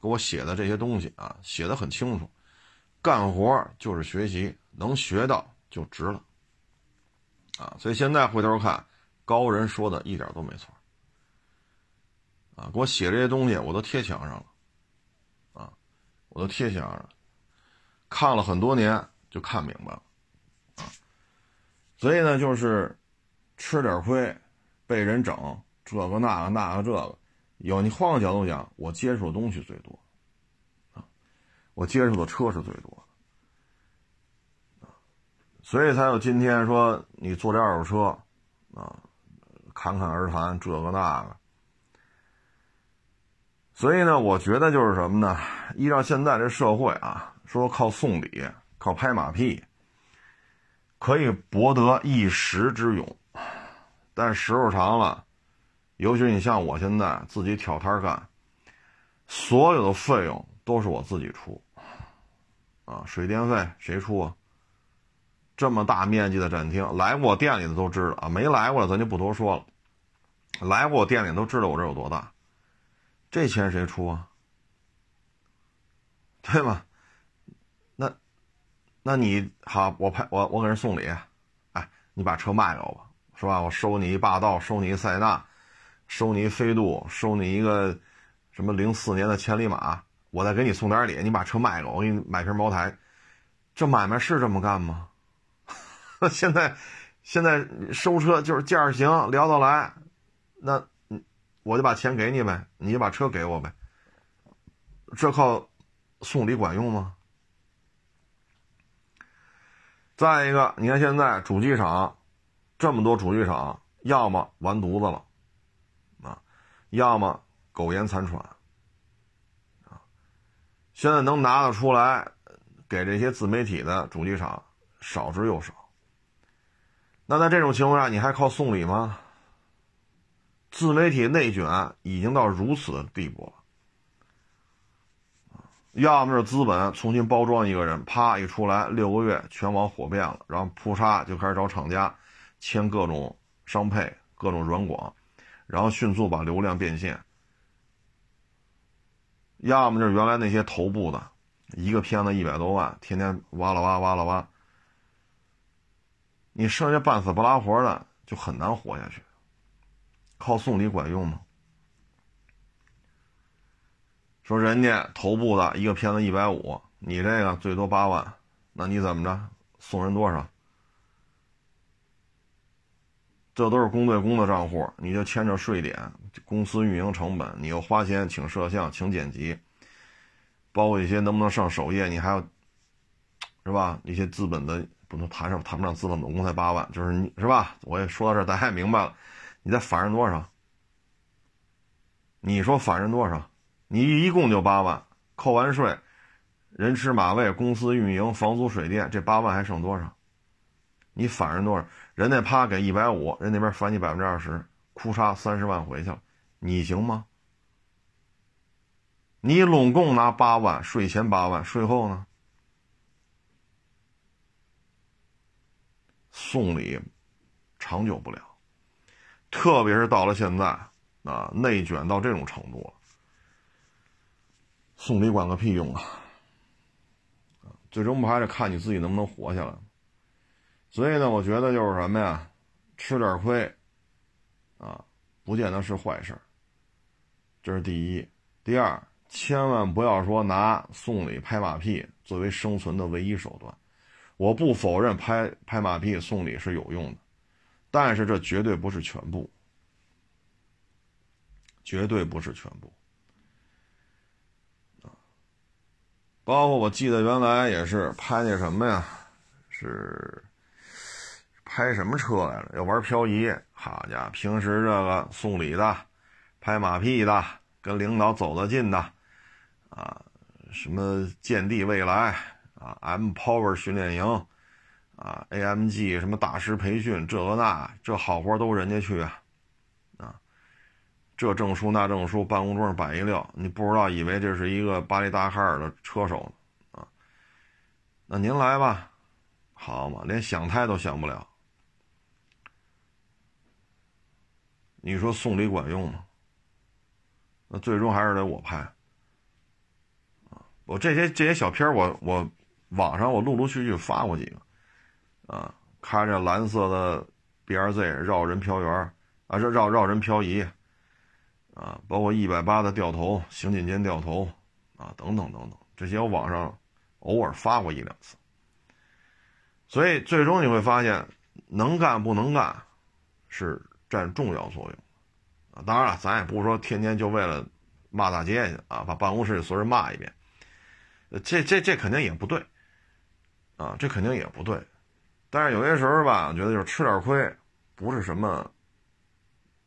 给我写的这些东西啊，写的很清楚，干活就是学习，能学到就值了，啊，所以现在回头看，高人说的一点都没错，啊，给我写这些东西，我都贴墙上了，我都贴墙上，看了很多年就看明白了。啊所以呢，就是吃点亏，被人整这个那个那个这个，有你换个角度讲，我接触的东西最多啊，我接触的车是最多的啊，所以才有今天说你坐这二手车啊，侃侃而谈这个那个。所以呢，我觉得就是什么呢？依照现在这社会啊，说靠送礼，靠拍马屁。可以博得一时之勇，但时候长了，尤其你像我现在自己挑摊干，所有的费用都是我自己出，啊，水电费谁出啊？这么大面积的展厅，来过店里的都知道啊，没来过的咱就不多说了，来过我店里都知道我这有多大，这钱谁出啊？<laughs> 对吗？那那你好，我拍我我给人送礼，哎，你把车卖给我吧，是吧？我收你一霸道，收你一塞纳，收你一飞度，收你一个什么零四年的千里马，我再给你送点礼，你把车卖给我，我给你买瓶茅台，这买卖是这么干吗？<laughs> 现在现在收车就是价行聊得来，那我就把钱给你呗，你就把车给我呗，这靠送礼管用吗？再一个，你看现在主机厂这么多主机厂，要么完犊子了，啊，要么苟延残喘，啊，现在能拿得出来给这些自媒体的主机厂少之又少。那在这种情况下，你还靠送礼吗？自媒体内卷已经到如此的地步了。要么是资本重新包装一个人，啪一出来，六个月全网火遍了，然后扑杀就开始找厂家签各种商配、各种软广，然后迅速把流量变现。要么就是原来那些头部的，一个片子一百多万，天天挖了挖，挖了挖，你剩下半死不拉活的就很难活下去。靠送礼管用吗？说人家头部的一个片子一百五，你这个最多八万，那你怎么着送人多少？这都是公对公的账户，你就牵着税点、公司运营成本，你又花钱请摄像、请剪辑，包括一些能不能上首页，你还要是吧？一些资本的不能谈上谈不上资本，总共才八万，就是你是吧？我也说到这，大家也明白了，你再返人多少？你说返人多少？你一共就八万，扣完税，人吃马喂，公司运营，房租水电，这八万还剩多少？你返人多少？人家啪给一百五，人那边返你百分之二十，哭嚓三十万回去了，你行吗？你拢共拿八万，税前八万，税后呢？送礼长久不了，特别是到了现在啊，内卷到这种程度了，送礼管个屁用啊！最终不还得看你自己能不能活下来？所以呢，我觉得就是什么呀，吃点亏，啊，不见得是坏事这是第一。第二，千万不要说拿送礼拍马屁作为生存的唯一手段。我不否认拍拍马屁送礼是有用的，但是这绝对不是全部，绝对不是全部。包括我记得原来也是拍那什么呀，是。拍什么车来了？要玩漂移？好家伙，平时这个送礼的、拍马屁的、跟领导走得近的，啊，什么建地未来啊，M Power 训练营啊，AMG 什么大师培训，这个那这好活都人家去啊，啊，这证书那证书，办公桌上摆一溜，你不知道以为这是一个巴黎达喀尔的车手呢，啊，那您来吧，好嘛，连想胎都想不了。你说送礼管用吗？那最终还是得我拍啊！我这些这些小片我我网上我陆陆续续发过几个啊，开着蓝色的 B R Z 绕人漂圆啊，绕绕绕人漂移啊，包括一百八的掉头行进间掉头啊，等等等等，这些我网上偶尔发过一两次。所以最终你会发现，能干不能干是。占重要作用，啊，当然了，咱也不是说天天就为了骂大街去啊，把办公室里所有人骂一遍，这这这肯定也不对，啊，这肯定也不对，但是有些时候吧，我觉得就是吃点亏，不是什么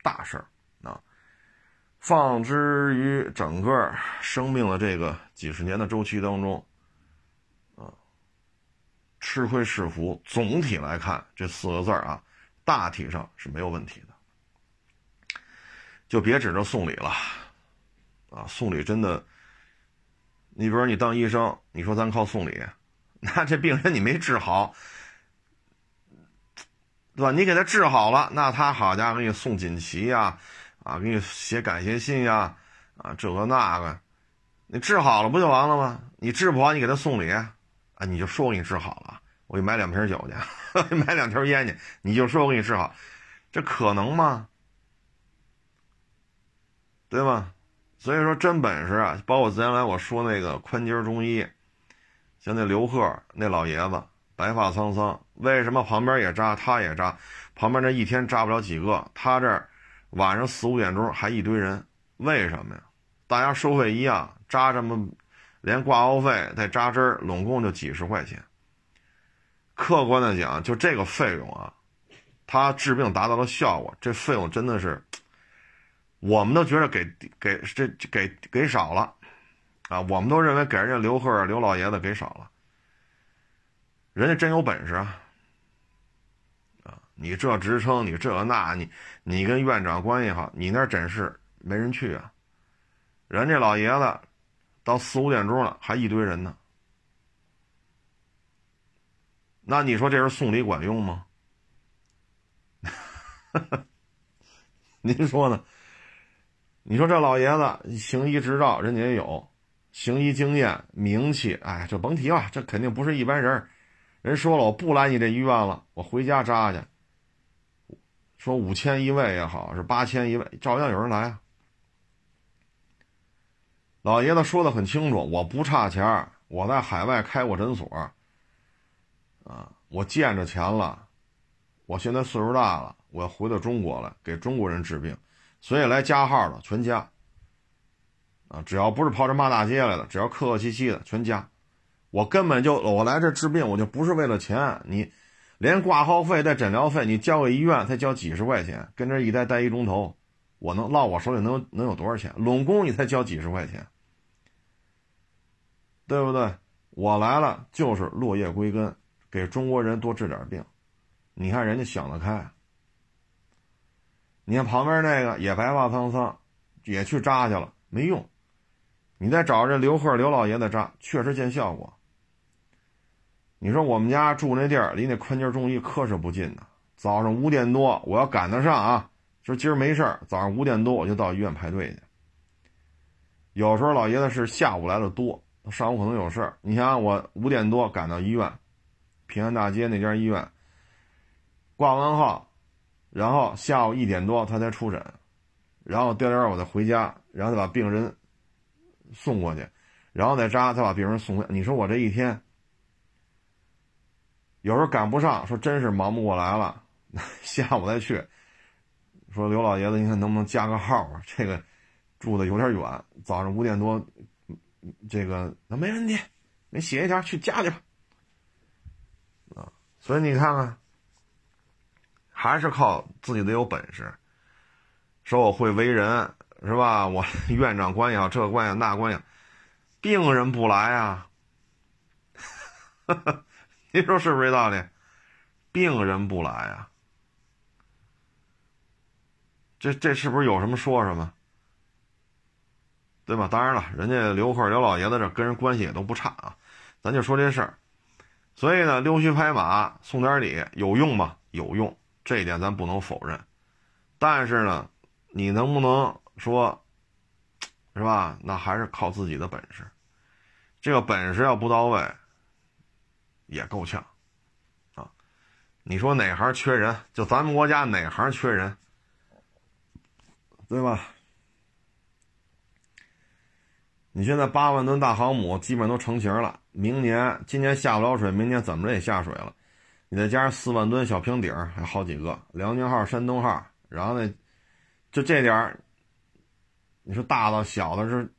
大事儿啊。放之于整个生命的这个几十年的周期当中，啊，吃亏是福，总体来看这四个字啊，大体上是没有问题的。就别指着送礼了，啊，送礼真的，你比如你当医生，你说咱靠送礼，<laughs> 那这病人你没治好，对吧？你给他治好了，那他好家伙给你送锦旗呀，啊，给你写感谢信呀，啊，这个那个，你治好了不就完了吗？你治不好，你给他送礼，啊，你就说我给你治好了，我给你买两瓶酒去，<laughs> 买两条烟去，你就说我给你治好，这可能吗？对吧？所以说真本事啊，包括前来我说那个宽街中医，像那刘贺那老爷子，白发苍苍，为什么旁边也扎，他也扎，旁边那一天扎不了几个，他这儿晚上四五点钟还一堆人，为什么呀？大家收费一样，扎这么，连挂号费再扎针儿，拢共就几十块钱。客观的讲，就这个费用啊，他治病达到了效果，这费用真的是。我们都觉得给给这给给少了，啊，我们都认为给人家刘贺刘老爷子给少了，人家真有本事，啊，你这职称你这那你你跟院长关系好，你那诊室没人去啊，人家老爷子到四五点钟了还一堆人呢，那你说这人送礼管用吗？<laughs> 您说呢？你说这老爷子行医执照，人家也有行医经验、名气，哎，就甭提了，这肯定不是一般人。人说了，我不来你这医院了，我回家扎去。说五千一位也好，是八千一位，照样有人来啊。老爷子说的很清楚，我不差钱，我在海外开过诊所，啊，我见着钱了，我现在岁数大了，我要回到中国来给中国人治病。所以来加号的全加，啊，只要不是跑这骂大街来的，只要客客气气的全加。我根本就我来这治病，我就不是为了钱。你连挂号费带诊疗费，你交给医院才交几十块钱，跟这一待待一钟头，我能落我手里能能有多少钱？拢共你才交几十块钱，对不对？我来了就是落叶归根，给中国人多治点病。你看人家想得开。你看旁边那个也白发苍苍，也去扎去了，没用。你再找这刘贺刘老爷子扎，确实见效果。你说我们家住那地儿离那宽街中医可是不近的，早上五点多我要赶得上啊，说今儿没事儿，早上五点多我就到医院排队去。有时候老爷子是下午来的多，上午可能有事儿。你想想我五点多赶到医院，平安大街那家医院，挂完号，然后下午一点多他才出诊，然后第二天我再回家，然后再把病人送过去，然后再扎，再把病人送回。你说我这一天。有时候赶不上，说真是忙不过来了，<laughs> 下午再去。说刘老爷子，你看能不能加个号啊？这个住的有点远，早上五点多，这个那没问题，你写一条去加去吧。啊，所以你看看，还是靠自己得有本事。说我会为人是吧？我 <laughs> 院长关系好，这关系那关系，病人不来啊。<laughs> 您说是不是这道理？病人不来啊，这这是不是有什么说什么？对吧？当然了，人家刘贺刘老爷子这跟人关系也都不差啊，咱就说这事儿。所以呢，溜须拍马送点礼有用吗？有用，这一点咱不能否认。但是呢，你能不能说，是吧？那还是靠自己的本事。这个本事要不到位。也够呛，啊！你说哪行缺人？就咱们国家哪行缺人，对吧？你现在八万吨大航母基本都成型了，明年今年下不了水，明年怎么着也下水了。你再加上四万吨小平底还好几个，辽宁号、山东号，然后呢，就这点儿，你说大的、小的，是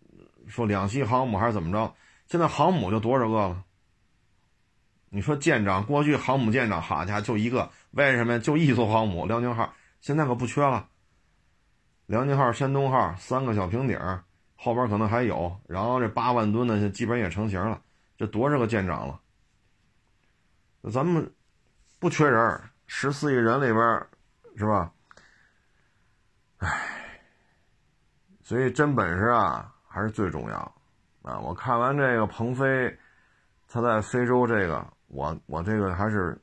说两栖航母还是怎么着？现在航母就多少个了？你说舰长过去航母舰长，好家伙，就一个，为什么呀就一艘航母辽宁号，现在可不缺了。辽宁号、山东号三个小平底儿，后边可能还有，然后这八万吨的基本也成型了，这多少个舰长了？咱们不缺人，十四亿人里边，是吧？唉，所以真本事啊，还是最重要啊！我看完这个鹏飞，他在非洲这个。我我这个还是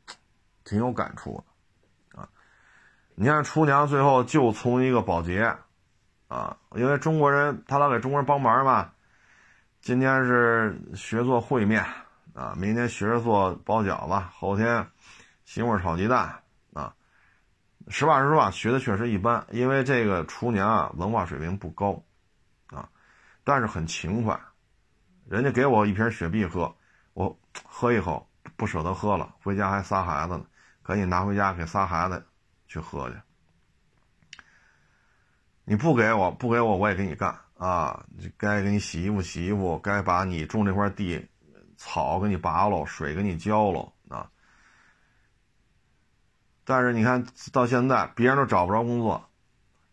挺有感触的啊！你看厨娘最后就从一个保洁啊，因为中国人他老给中国人帮忙嘛。今天是学做烩面啊，明天学着做包饺子，后天西红柿炒鸡蛋啊。实话实说啊，学的确实一般，因为这个厨娘啊文化水平不高啊，但是很勤快。人家给我一瓶雪碧喝，我喝一口。不舍得喝了，回家还仨孩子呢，赶紧拿回家给仨孩子去喝去。你不给我，不给我，我也给你干啊！该给你洗衣服洗衣服，该把你种这块地草给你拔喽，水给你浇喽啊！但是你看到现在，别人都找不着工作，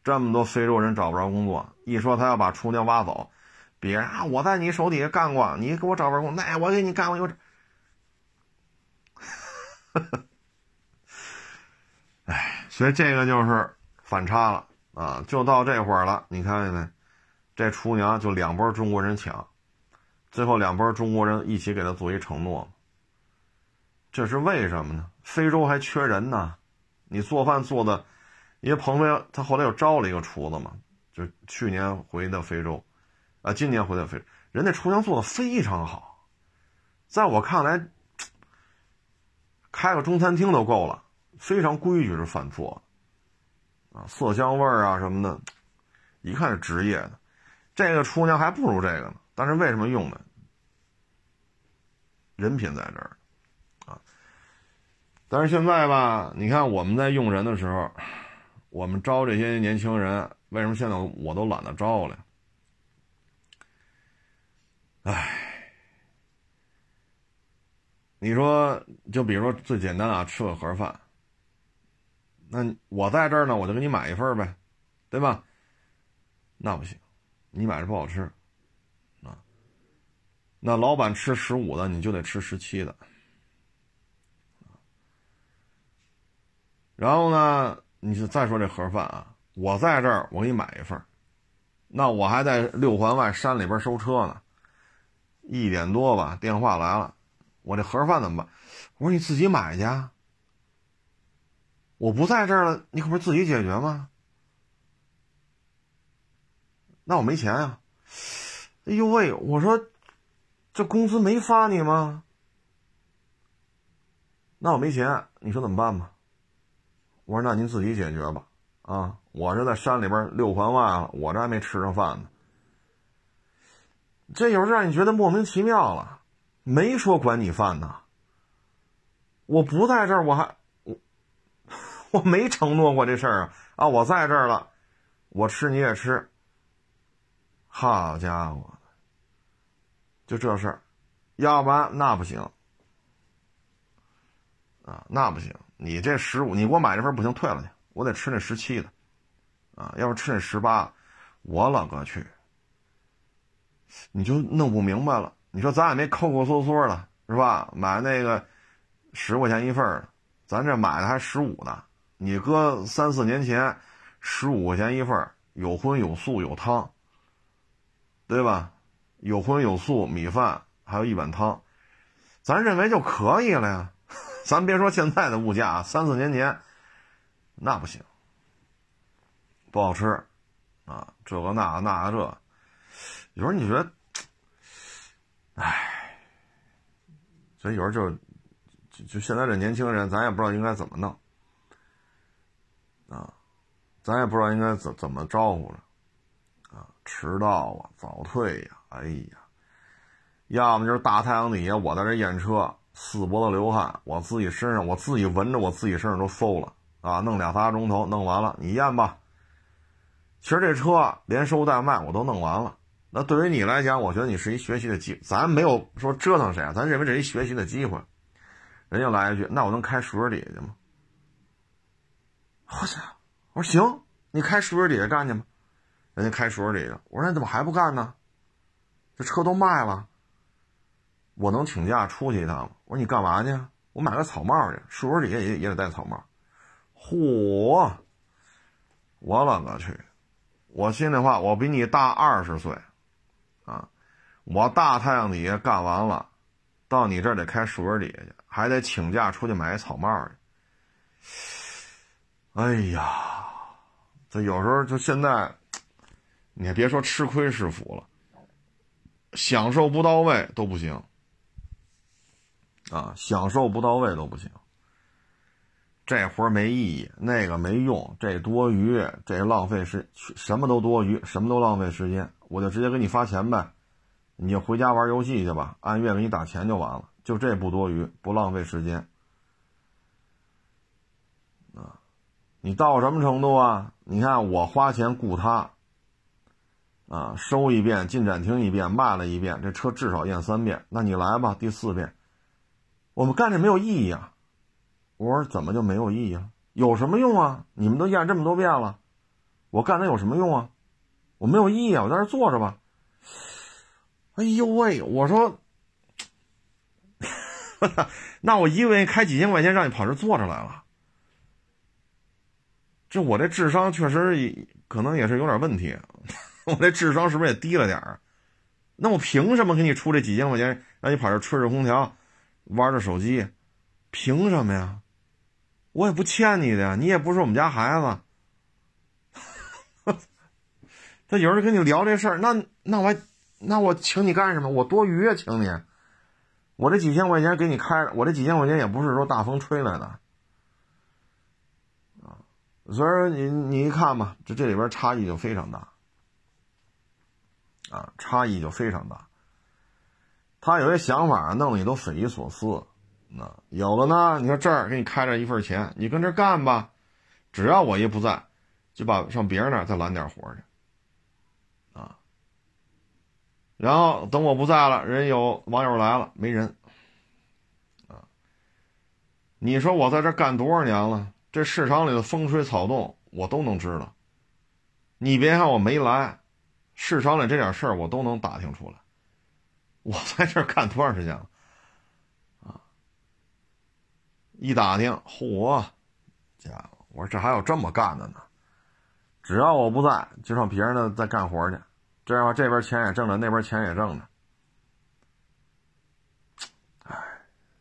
这么多非洲人找不着工作，一说他要把厨娘挖走，别人啊，我在你手底下干过，你给我找份工，那我给你干，我有。<laughs> 哎，所以这个就是反差了啊！就到这会儿了，你看见没？这厨娘就两波中国人抢，最后两波中国人一起给他做一承诺，这是为什么呢？非洲还缺人呢，你做饭做的，因为鹏飞他后来又招了一个厨子嘛，就去年回的非洲，啊，今年回的非，人家厨娘做的非常好，在我看来。开个中餐厅都够了，非常规矩是犯错，啊，色香味儿啊什么的，一看是职业的。这个厨娘还不如这个呢，但是为什么用呢？人品在这儿，啊。但是现在吧，你看我们在用人的时候，我们招这些年轻人，为什么现在我都懒得招了？唉。你说，就比如说最简单啊，吃个盒饭。那我在这儿呢，我就给你买一份呗，对吧？那不行，你买着不好吃，啊。那老板吃十五的，你就得吃十七的。然后呢，你就再说这盒饭啊，我在这儿，我给你买一份那我还在六环外山里边收车呢。一点多吧，电话来了，我这盒饭怎么办？我说你自己买去啊。我不在这儿了，你可不是自己解决吗？那我没钱呀！哎呦喂，我说这工资没发你吗？那我没钱，你说怎么办吧？我说那您自己解决吧。啊，我这在山里边六环外了，我这还没吃上饭呢。这有时候让你觉得莫名其妙了，没说管你饭呢。我不在这儿，我还我我没承诺过这事儿啊啊！我在这儿了，我吃你也吃。好家伙，就这事儿，要不然那不行啊，那不行。你这十五，你给我买这份不行，退了去，我得吃那十七的啊。要不吃那十八，我了个去！你就弄不明白了。你说咱也没抠抠搜搜的，是吧？买那个十块钱一份的，咱这买的还十五呢。你搁三四年前，十五块钱一份，有荤有素有汤，对吧？有荤有素，米饭还有一碗汤，咱认为就可以了呀。<laughs> 咱别说现在的物价，三四年前那不行，不好吃啊，这个那那这。有时候你觉得，唉，所以有时候就就就现在这年轻人，咱也不知道应该怎么弄啊，咱也不知道应该怎怎么招呼着啊，迟到啊，早退呀，哎呀，要么就是大太阳底下，我在这验车，四脖子流汗，我自己身上，我自己闻着我自己身上都馊了啊，弄俩仨钟头，弄完了你验吧。其实这车连收带卖我都弄完了。那对于你来讲，我觉得你是一学习的机，咱没有说折腾谁啊，咱认为这是一学习的机会。人家来一句：“那我能开树荫底下去吗？”我操，我说行，你开树荫底下干去吧？人家开树荫底下，我说你怎么还不干呢？这车都卖了，我能请假出去一趟吗？我说你干嘛去？我买个草帽去，树荫底下也也得戴草帽。嚯！我勒个去！我心里话，我比你大二十岁。我大太阳底下干完了，到你这儿得开树荫底下去，还得请假出去买草帽去。哎呀，这有时候就现在，你还别说吃亏是福了，享受不到位都不行。啊，享受不到位都不行。这活没意义，那个没用，这多余，这浪费时，什么都多余，什么都浪费时间。我就直接给你发钱呗，你就回家玩游戏去吧，按月给你打钱就完了，就这不多余，不浪费时间。啊，你到什么程度啊？你看我花钱雇他，啊，收一遍，进展厅一遍，卖了一遍，这车至少验三遍。那你来吧，第四遍，我们干这没有意义啊。我说怎么就没有意义了？有什么用啊？你们都验这么多遍了，我干它有什么用啊？我没有意义啊！我在这坐着吧。哎呦喂！我说，<laughs> 那我一个月开几千块钱让你跑这坐着来了，这我这智商确实可能也是有点问题。<laughs> 我这智商是不是也低了点儿？那我凭什么给你出这几千块钱让你跑这吹着空调，玩着手机？凭什么呀？我也不欠你的呀，你也不是我们家孩子。<laughs> 他有人跟你聊这事儿，那那我还那我请你干什么？我多余啊，请你。我这几千块钱给你开，我这几千块钱也不是说大风吹来的啊。所以说你你一看吧，这这里边差异就非常大啊，差异就非常大。他有些想法弄得你都匪夷所思。那有的呢，你说这儿给你开着一份钱，你跟这干吧，只要我一不在，就把上别人那儿再揽点活去。然后等我不在了，人有网友来了，没人，啊！你说我在这干多少年了？这市场里的风吹草动我都能知道。你别看我没来，市场里这点事儿我都能打听出来。我在这干多长时间了？啊！一打听，嚯，家伙，我说这还有这么干的呢！只要我不在，就让别人的在干活去，这样的话这边钱也挣着，那边钱也挣着。哎，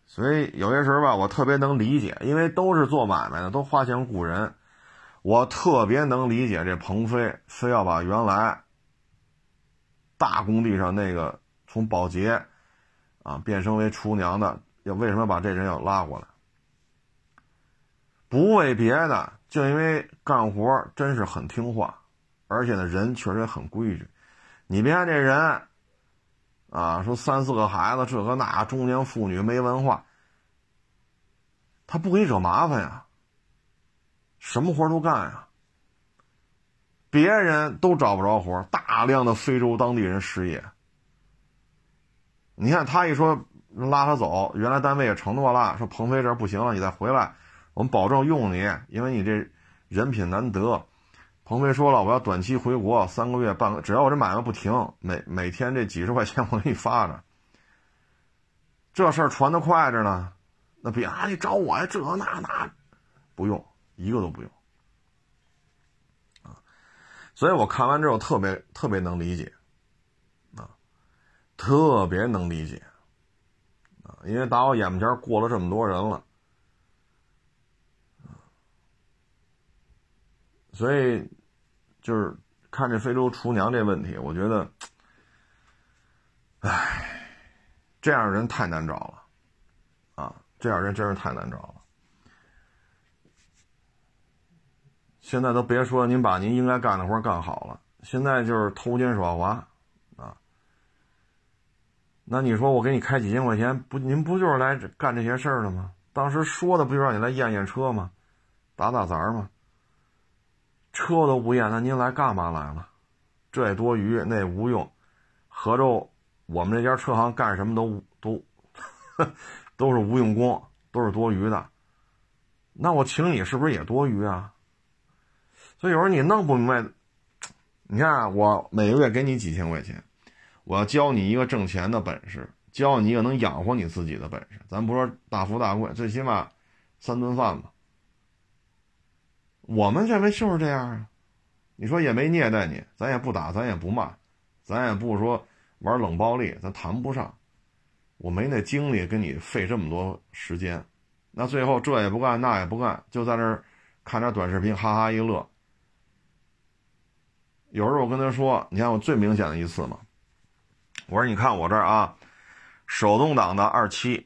所以有些时候吧，我特别能理解，因为都是做买卖的，都花钱雇人，我特别能理解这鹏飞非要把原来大工地上那个。从保洁，啊，变身为厨娘的，要为什么把这人要拉过来？不为别的，就因为干活真是很听话，而且呢，人确实很规矩。你别看这人，啊，说三四个孩子，这个那，中年妇女没文化，他不给你惹麻烦呀，什么活都干呀。别人都找不着活，大量的非洲当地人失业。你看他一说拉他走，原来单位也承诺了，说鹏飞这不行了，你再回来，我们保证用你，因为你这人品难得。鹏飞说了，我要短期回国，三个月半个，只要我这买卖不停，每每天这几十块钱我给你发着。这事儿传的快着呢，那别啊，你找我呀，这那那，不用一个都不用啊。所以我看完之后特别特别能理解啊。特别能理解，啊，因为打我眼巴前过了这么多人了，所以就是看这非洲厨娘这问题，我觉得，唉，这样人太难找了，啊，这样人真是太难找了。现在都别说您把您应该干的活干好了，现在就是偷奸耍滑。啊那你说我给你开几千块钱，不，您不就是来干这些事儿的吗？当时说的不就让你来验验车吗？打打杂吗？车都不验，那您来干嘛来了？这也多余，那无用。合着我们这家车行干什么都都 <laughs> 都是无用功，都是多余的。那我请你是不是也多余啊？所以有时候你弄不明白，你看我每个月给你几千块钱。我要教你一个挣钱的本事，教你一个能养活你自己的本事。咱不说大富大贵，最起码三顿饭吧。我们认为就是这样啊。你说也没虐待你，咱也不打，咱也不骂，咱也不说玩冷暴力，咱谈不上。我没那精力跟你费这么多时间。那最后这也不干，那也不干，就在那儿看点短视频，哈哈一乐。有时候我跟他说，你看我最明显的一次嘛。我说：“你看我这儿啊，手动挡的二七，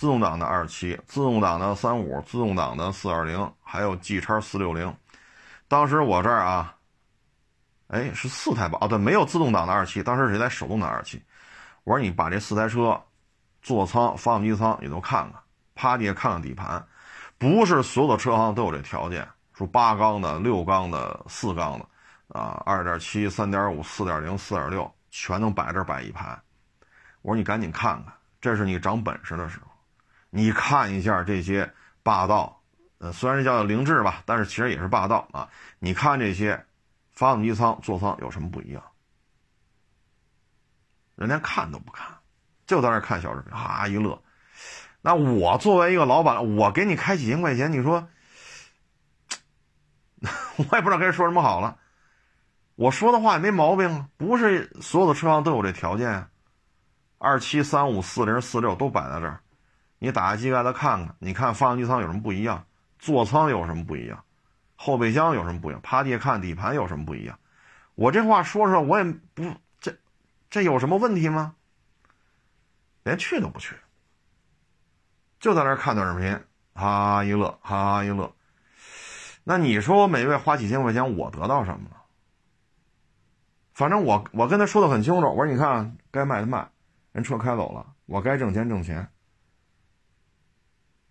自动挡的二七，自动挡的三五，自动挡的四二零，还有 G 叉四六零。当时我这儿啊，哎，是四台吧？哦，对，没有自动挡的二七，当时是一台手动挡二七。我说你把这四台车座舱、发动机舱你都看看，趴地下看看底盘，不是所有的车行都有这条件，说八缸的、六缸的、四缸的，啊，二点七、三点五、四点零、四点六。”全都摆这摆一排，我说你赶紧看看，这是你长本事的时候。你看一下这些霸道，呃，虽然是叫凌志吧，但是其实也是霸道啊。你看这些发动机舱、座舱有什么不一样？人连看都不看，就在那看小视频，哈一乐。那我作为一个老板，我给你开几千块钱，你说，<laughs> 我也不知道该说什么好了。我说的话也没毛病啊，不是所有的车行都有这条件啊。二七三五四零四六都摆在这儿，你打开机盖子看看，你看发动机舱有什么不一样，座舱有什么不一样，后备箱有什么不一样，趴地下看底盘有什么不一样。我这话说出来，我也不这这有什么问题吗？连去都不去，就在那看短视频，哈哈一乐，哈哈一乐。那你说我每月花几千块钱，我得到什么了？反正我我跟他说的很清楚，我说你看该卖的卖，人车开走了，我该挣钱挣钱。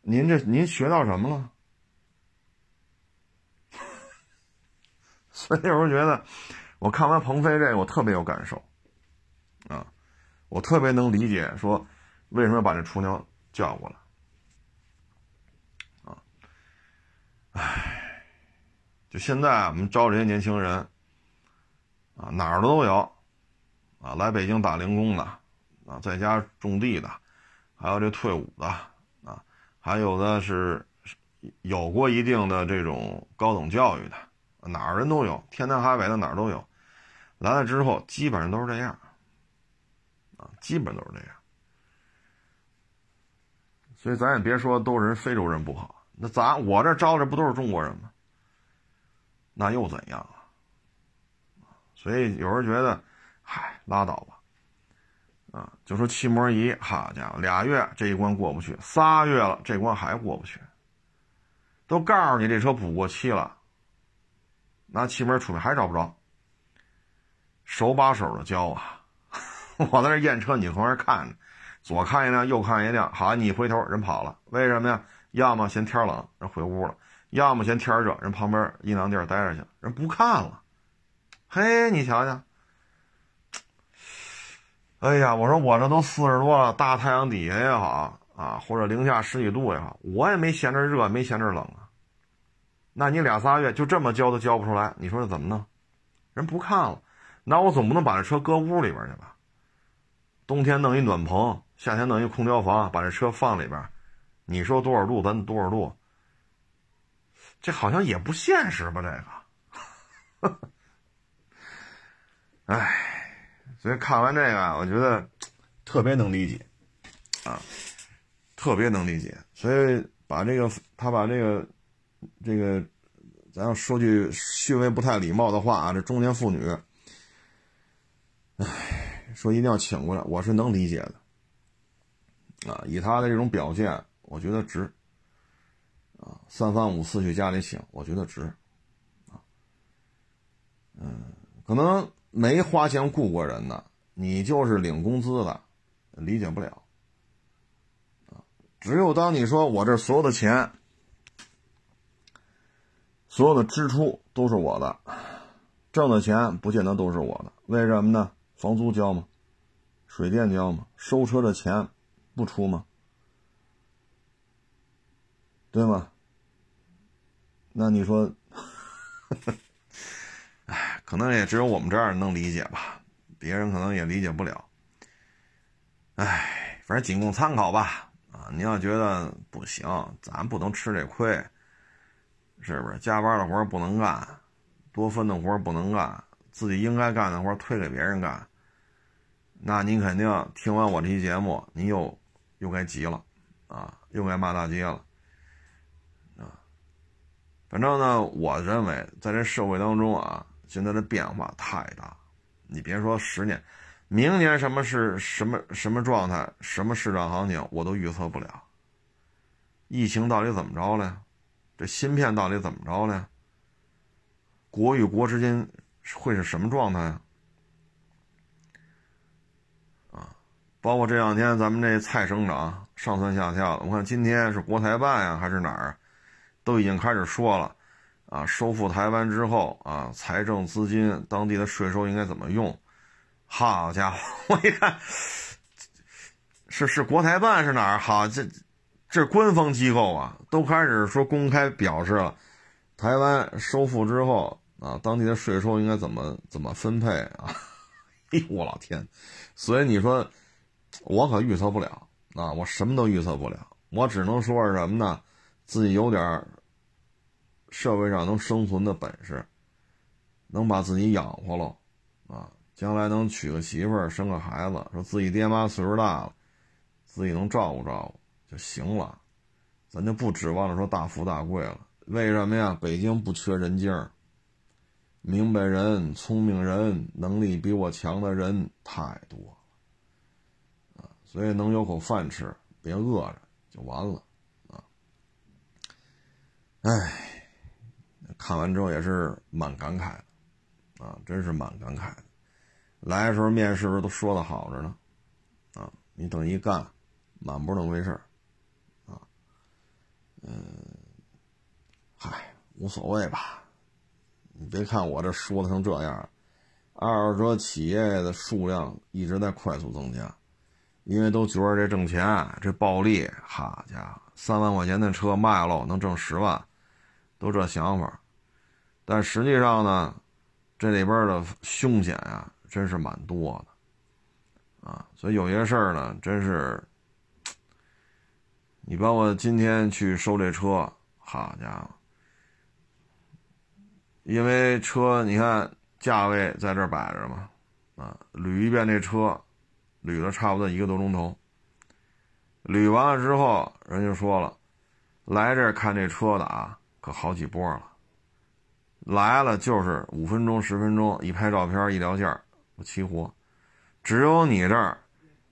您这您学到什么了？<laughs> 所以有时候觉得，我看完鹏飞这个，我特别有感受，啊，我特别能理解说为什么要把这雏鸟叫过来，啊，唉，就现在我们招这些年轻人。啊，哪儿的都有，啊，来北京打零工的，啊，在家种地的，还有这退伍的，还有的是有过一定的这种高等教育的，哪儿人都有，天南海北的哪儿都有。来了之后，基本上都是这样，啊，基本都是这样。所以咱也别说都是人非洲人不好，那咱我这招的不都是中国人吗？那又怎样啊？所以有人觉得，嗨，拉倒吧，啊，就说气膜仪，好家伙，俩月这一关过不去，仨月了这关还过不去，都告诉你这车补过漆了，拿气门出来还找不着，手把手的教啊，<laughs> 我在这验车，你从那看。左看一辆，右看一辆，好，你回头，人跑了，为什么呀？要么嫌天冷，人回屋了；要么嫌天热，人旁边阴凉地儿待着去，人不看了。嘿，你瞧瞧，哎呀，我说我这都四十多了，大太阳底下也好啊，或者零下十几度也好，我也没嫌这热，没嫌这冷啊。那你俩仨月就这么教都教不出来，你说这怎么弄？人不看了，那我总不能把这车搁屋里边去吧？冬天弄一暖棚。夏天弄一空调房，把这车放里边，你说多少度咱多少度，这好像也不现实吧？这个，<laughs> 哎，所以看完这个，我觉得特别能理解啊，特别能理解。所以把这个他把这个这个，咱要说句稍微不太礼貌的话啊，这中年妇女，哎，说一定要请过来，我是能理解的。啊，以他的这种表现，我觉得值。啊，三番五次去家里请，我觉得值。啊，嗯，可能没花钱雇过人的，你就是领工资的，理解不了。只有当你说我这所有的钱，所有的支出都是我的，挣的钱不见得都是我的，为什么呢？房租交吗？水电交吗？收车的钱。不出吗？对吗？那你说，哎，<laughs> 可能也只有我们这样能理解吧，别人可能也理解不了。哎，反正仅供参考吧。啊，你要觉得不行，咱不能吃这亏，是不是？加班的活不能干，多分的活不能干，自己应该干的活推给别人干，那你肯定听完我这期节目，你又。又该急了，啊，又该骂大街了，啊，反正呢，我认为在这社会当中啊，现在的变化太大，你别说十年，明年什么是什么什么状态，什么市场行情，我都预测不了。疫情到底怎么着了？这芯片到底怎么着了？国与国之间会是什么状态啊？包括这两天咱们这菜省长上蹿下跳的，我看今天是国台办呀还是哪儿，都已经开始说了，啊，收复台湾之后啊，财政资金、当地的税收应该怎么用？好家伙，<laughs> 我一看，是是国台办是哪儿？好，这这官方机构啊，都开始说公开表示了，台湾收复之后啊，当地的税收应该怎么怎么分配啊？<laughs> 哎呦我老天，所以你说。我可预测不了啊！我什么都预测不了，我只能说是什么呢？自己有点社会上能生存的本事，能把自己养活了啊！将来能娶个媳妇儿、生个孩子，说自己爹妈岁数大了，自己能照顾照顾就行了，咱就不指望着说大富大贵了。为什么呀？北京不缺人精儿，明白人、聪明人、能力比我强的人太多了，啊。所以能有口饭吃，别饿着就完了，啊！哎，看完之后也是蛮感慨的，啊，真是蛮感慨的。来的时候面试时候都说的好着呢，啊，你等一干，满不是那么回事儿啊，嗯，嗨，无所谓吧。你别看我这说的成这样，二手车企业的数量一直在快速增加。因为都觉着这挣钱，这暴利，好家伙，三万块钱的车卖了能挣十万，都这想法。但实际上呢，这里边的凶险啊，真是蛮多的。啊，所以有些事儿呢，真是，你包括今天去收这车，好家伙，因为车你看价位在这摆着嘛，啊，捋一遍这车，捋了差不多一个多钟头，捋完了之后，人就说了，来这看这车的啊，可好几波了，来了就是五分钟十分钟，一拍照片一聊价，我齐活。只有你这儿，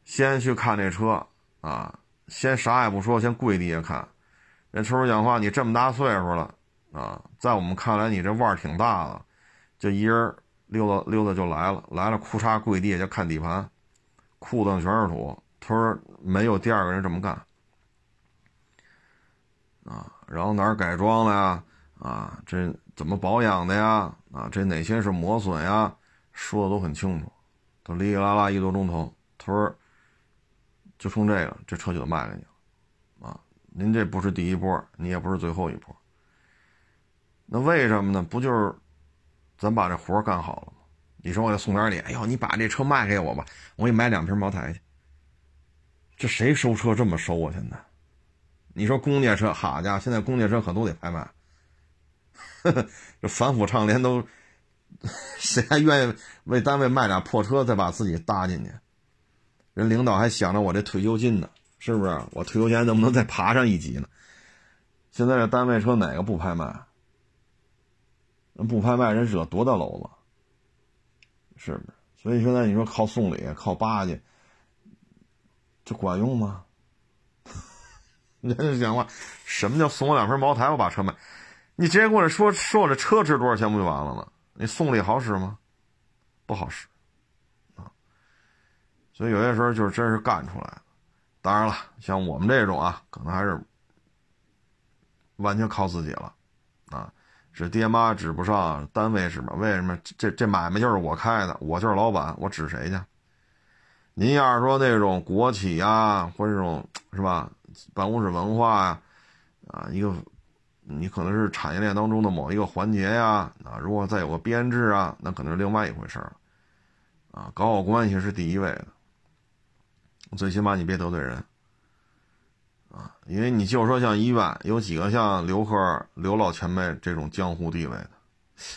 先去看这车啊，先啥也不说，先跪地下看。人村儿讲话，你这么大岁数了啊，在我们看来你这腕儿挺大的，就一人溜达溜达就来了，来了裤衩跪地下就看底盘，裤子全是土。他说没有第二个人这么干啊，然后哪儿改装了呀？啊，这怎么保养的呀？啊，这哪些是磨损呀？说的都很清楚。都哩哩啦啦一多钟头，他说：“就冲这个，这车就得卖给你了，啊，您这不是第一波，你也不是最后一波。那为什么呢？不就是咱把这活干好了吗？你说我给送点礼，哎呦，你把这车卖给我吧，我给你买两瓶茅台去。这谁收车这么收啊？现在，你说公家车，好家伙，现在公家车可都得拍卖，这 <laughs> 反腐倡廉都。”谁还愿意为单位卖俩破车，再把自己搭进去？人领导还想着我这退休金呢，是不是？我退休前能不能再爬上一级呢？现在这单位车哪个不拍卖？不拍卖人惹多大娄子？是不是？所以现在你说靠送礼、靠巴结，这管用吗？人家讲话，什么叫送我两瓶茅台，我把车卖？你直接跟我说说我这车值多少钱不就完了吗？你送礼好使吗？不好使，啊，所以有些时候就是真是干出来的。当然了，像我们这种啊，可能还是完全靠自己了，啊，是爹妈指不上，单位是吧？为什么这这买卖就是我开的，我就是老板，我指谁去？您要是说那种国企啊，或者这种是吧，办公室文化呀，啊，一个。你可能是产业链当中的某一个环节呀，啊，如果再有个编制啊，那可能是另外一回事儿，啊，搞好关系是第一位的，最起码你别得罪人，啊，因为你就说像医院有几个像刘贺、刘老前辈这种江湖地位的，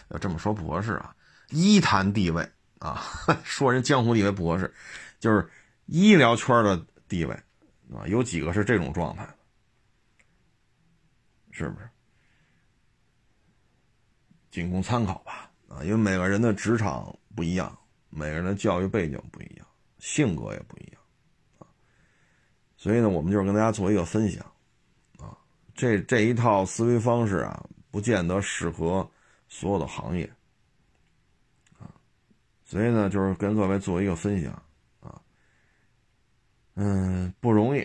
要这么说不合适啊，医坛地位啊，<laughs> 说人江湖地位不合适，就是医疗圈的地位，啊，有几个是这种状态，是不是？仅供参考吧，啊，因为每个人的职场不一样，每个人的教育背景不一样，性格也不一样，啊，所以呢，我们就是跟大家做一个分享，啊，这这一套思维方式啊，不见得适合所有的行业，啊，所以呢，就是跟各位做一个分享，嗯，不容易，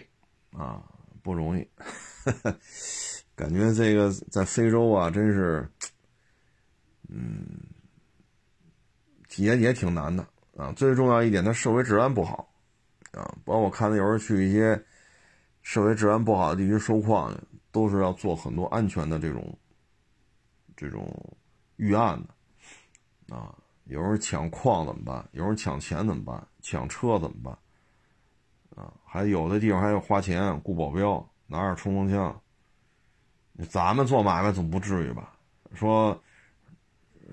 啊，不容易，<laughs> 感觉这个在非洲啊，真是。嗯，也也挺难的啊。最重要一点，它社会治安不好啊。包括我看到有时候去一些社会治安不好的地区收矿都是要做很多安全的这种这种预案的啊。有时候抢矿怎么办？有时候抢钱怎么办？抢车怎么办？啊，还有的地方还要花钱雇保镖，拿着冲锋枪。咱们做买卖总不至于吧？说。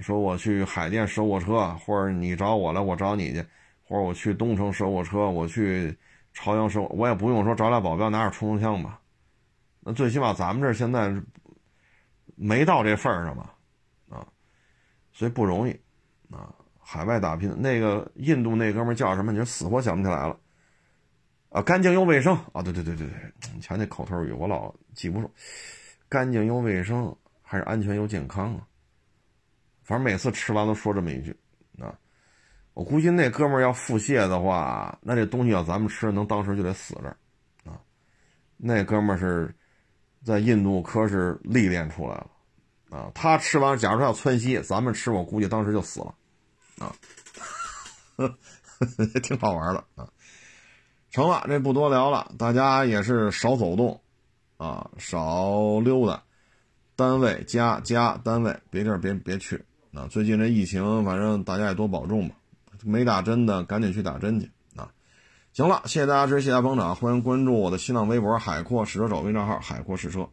说我去海淀收我车，或者你找我来，我找你去，或者我去东城收我车，我去朝阳收，我也不用说找俩保镖拿着冲锋枪吧？那最起码咱们这现在没到这份儿上吧？啊，所以不容易啊！海外打拼，那个印度那哥们叫什么？你就死活想不起来了啊！干净又卫生啊！对对对对对，你瞧那口头语，我老记不住，干净又卫生还是安全又健康啊？反正每次吃完都说这么一句，啊，我估计那哥们儿要腹泻的话，那这东西要咱们吃，能当时就得死这儿，啊，那哥们儿是在印度可是历练出来了，啊，他吃完，假如说要窜稀，咱们吃，我估计当时就死了，啊，也 <laughs> 挺好玩的啊，成了，这不多聊了，大家也是少走动，啊，少溜达，单位家家单位，别地儿别别去。啊，最近这疫情，反正大家也多保重吧。没打针的，赶紧去打针去啊！行了，谢谢大家支持，谢谢大家捧场，欢迎关注我的新浪微博“海阔试车手”微账号“海阔试车”。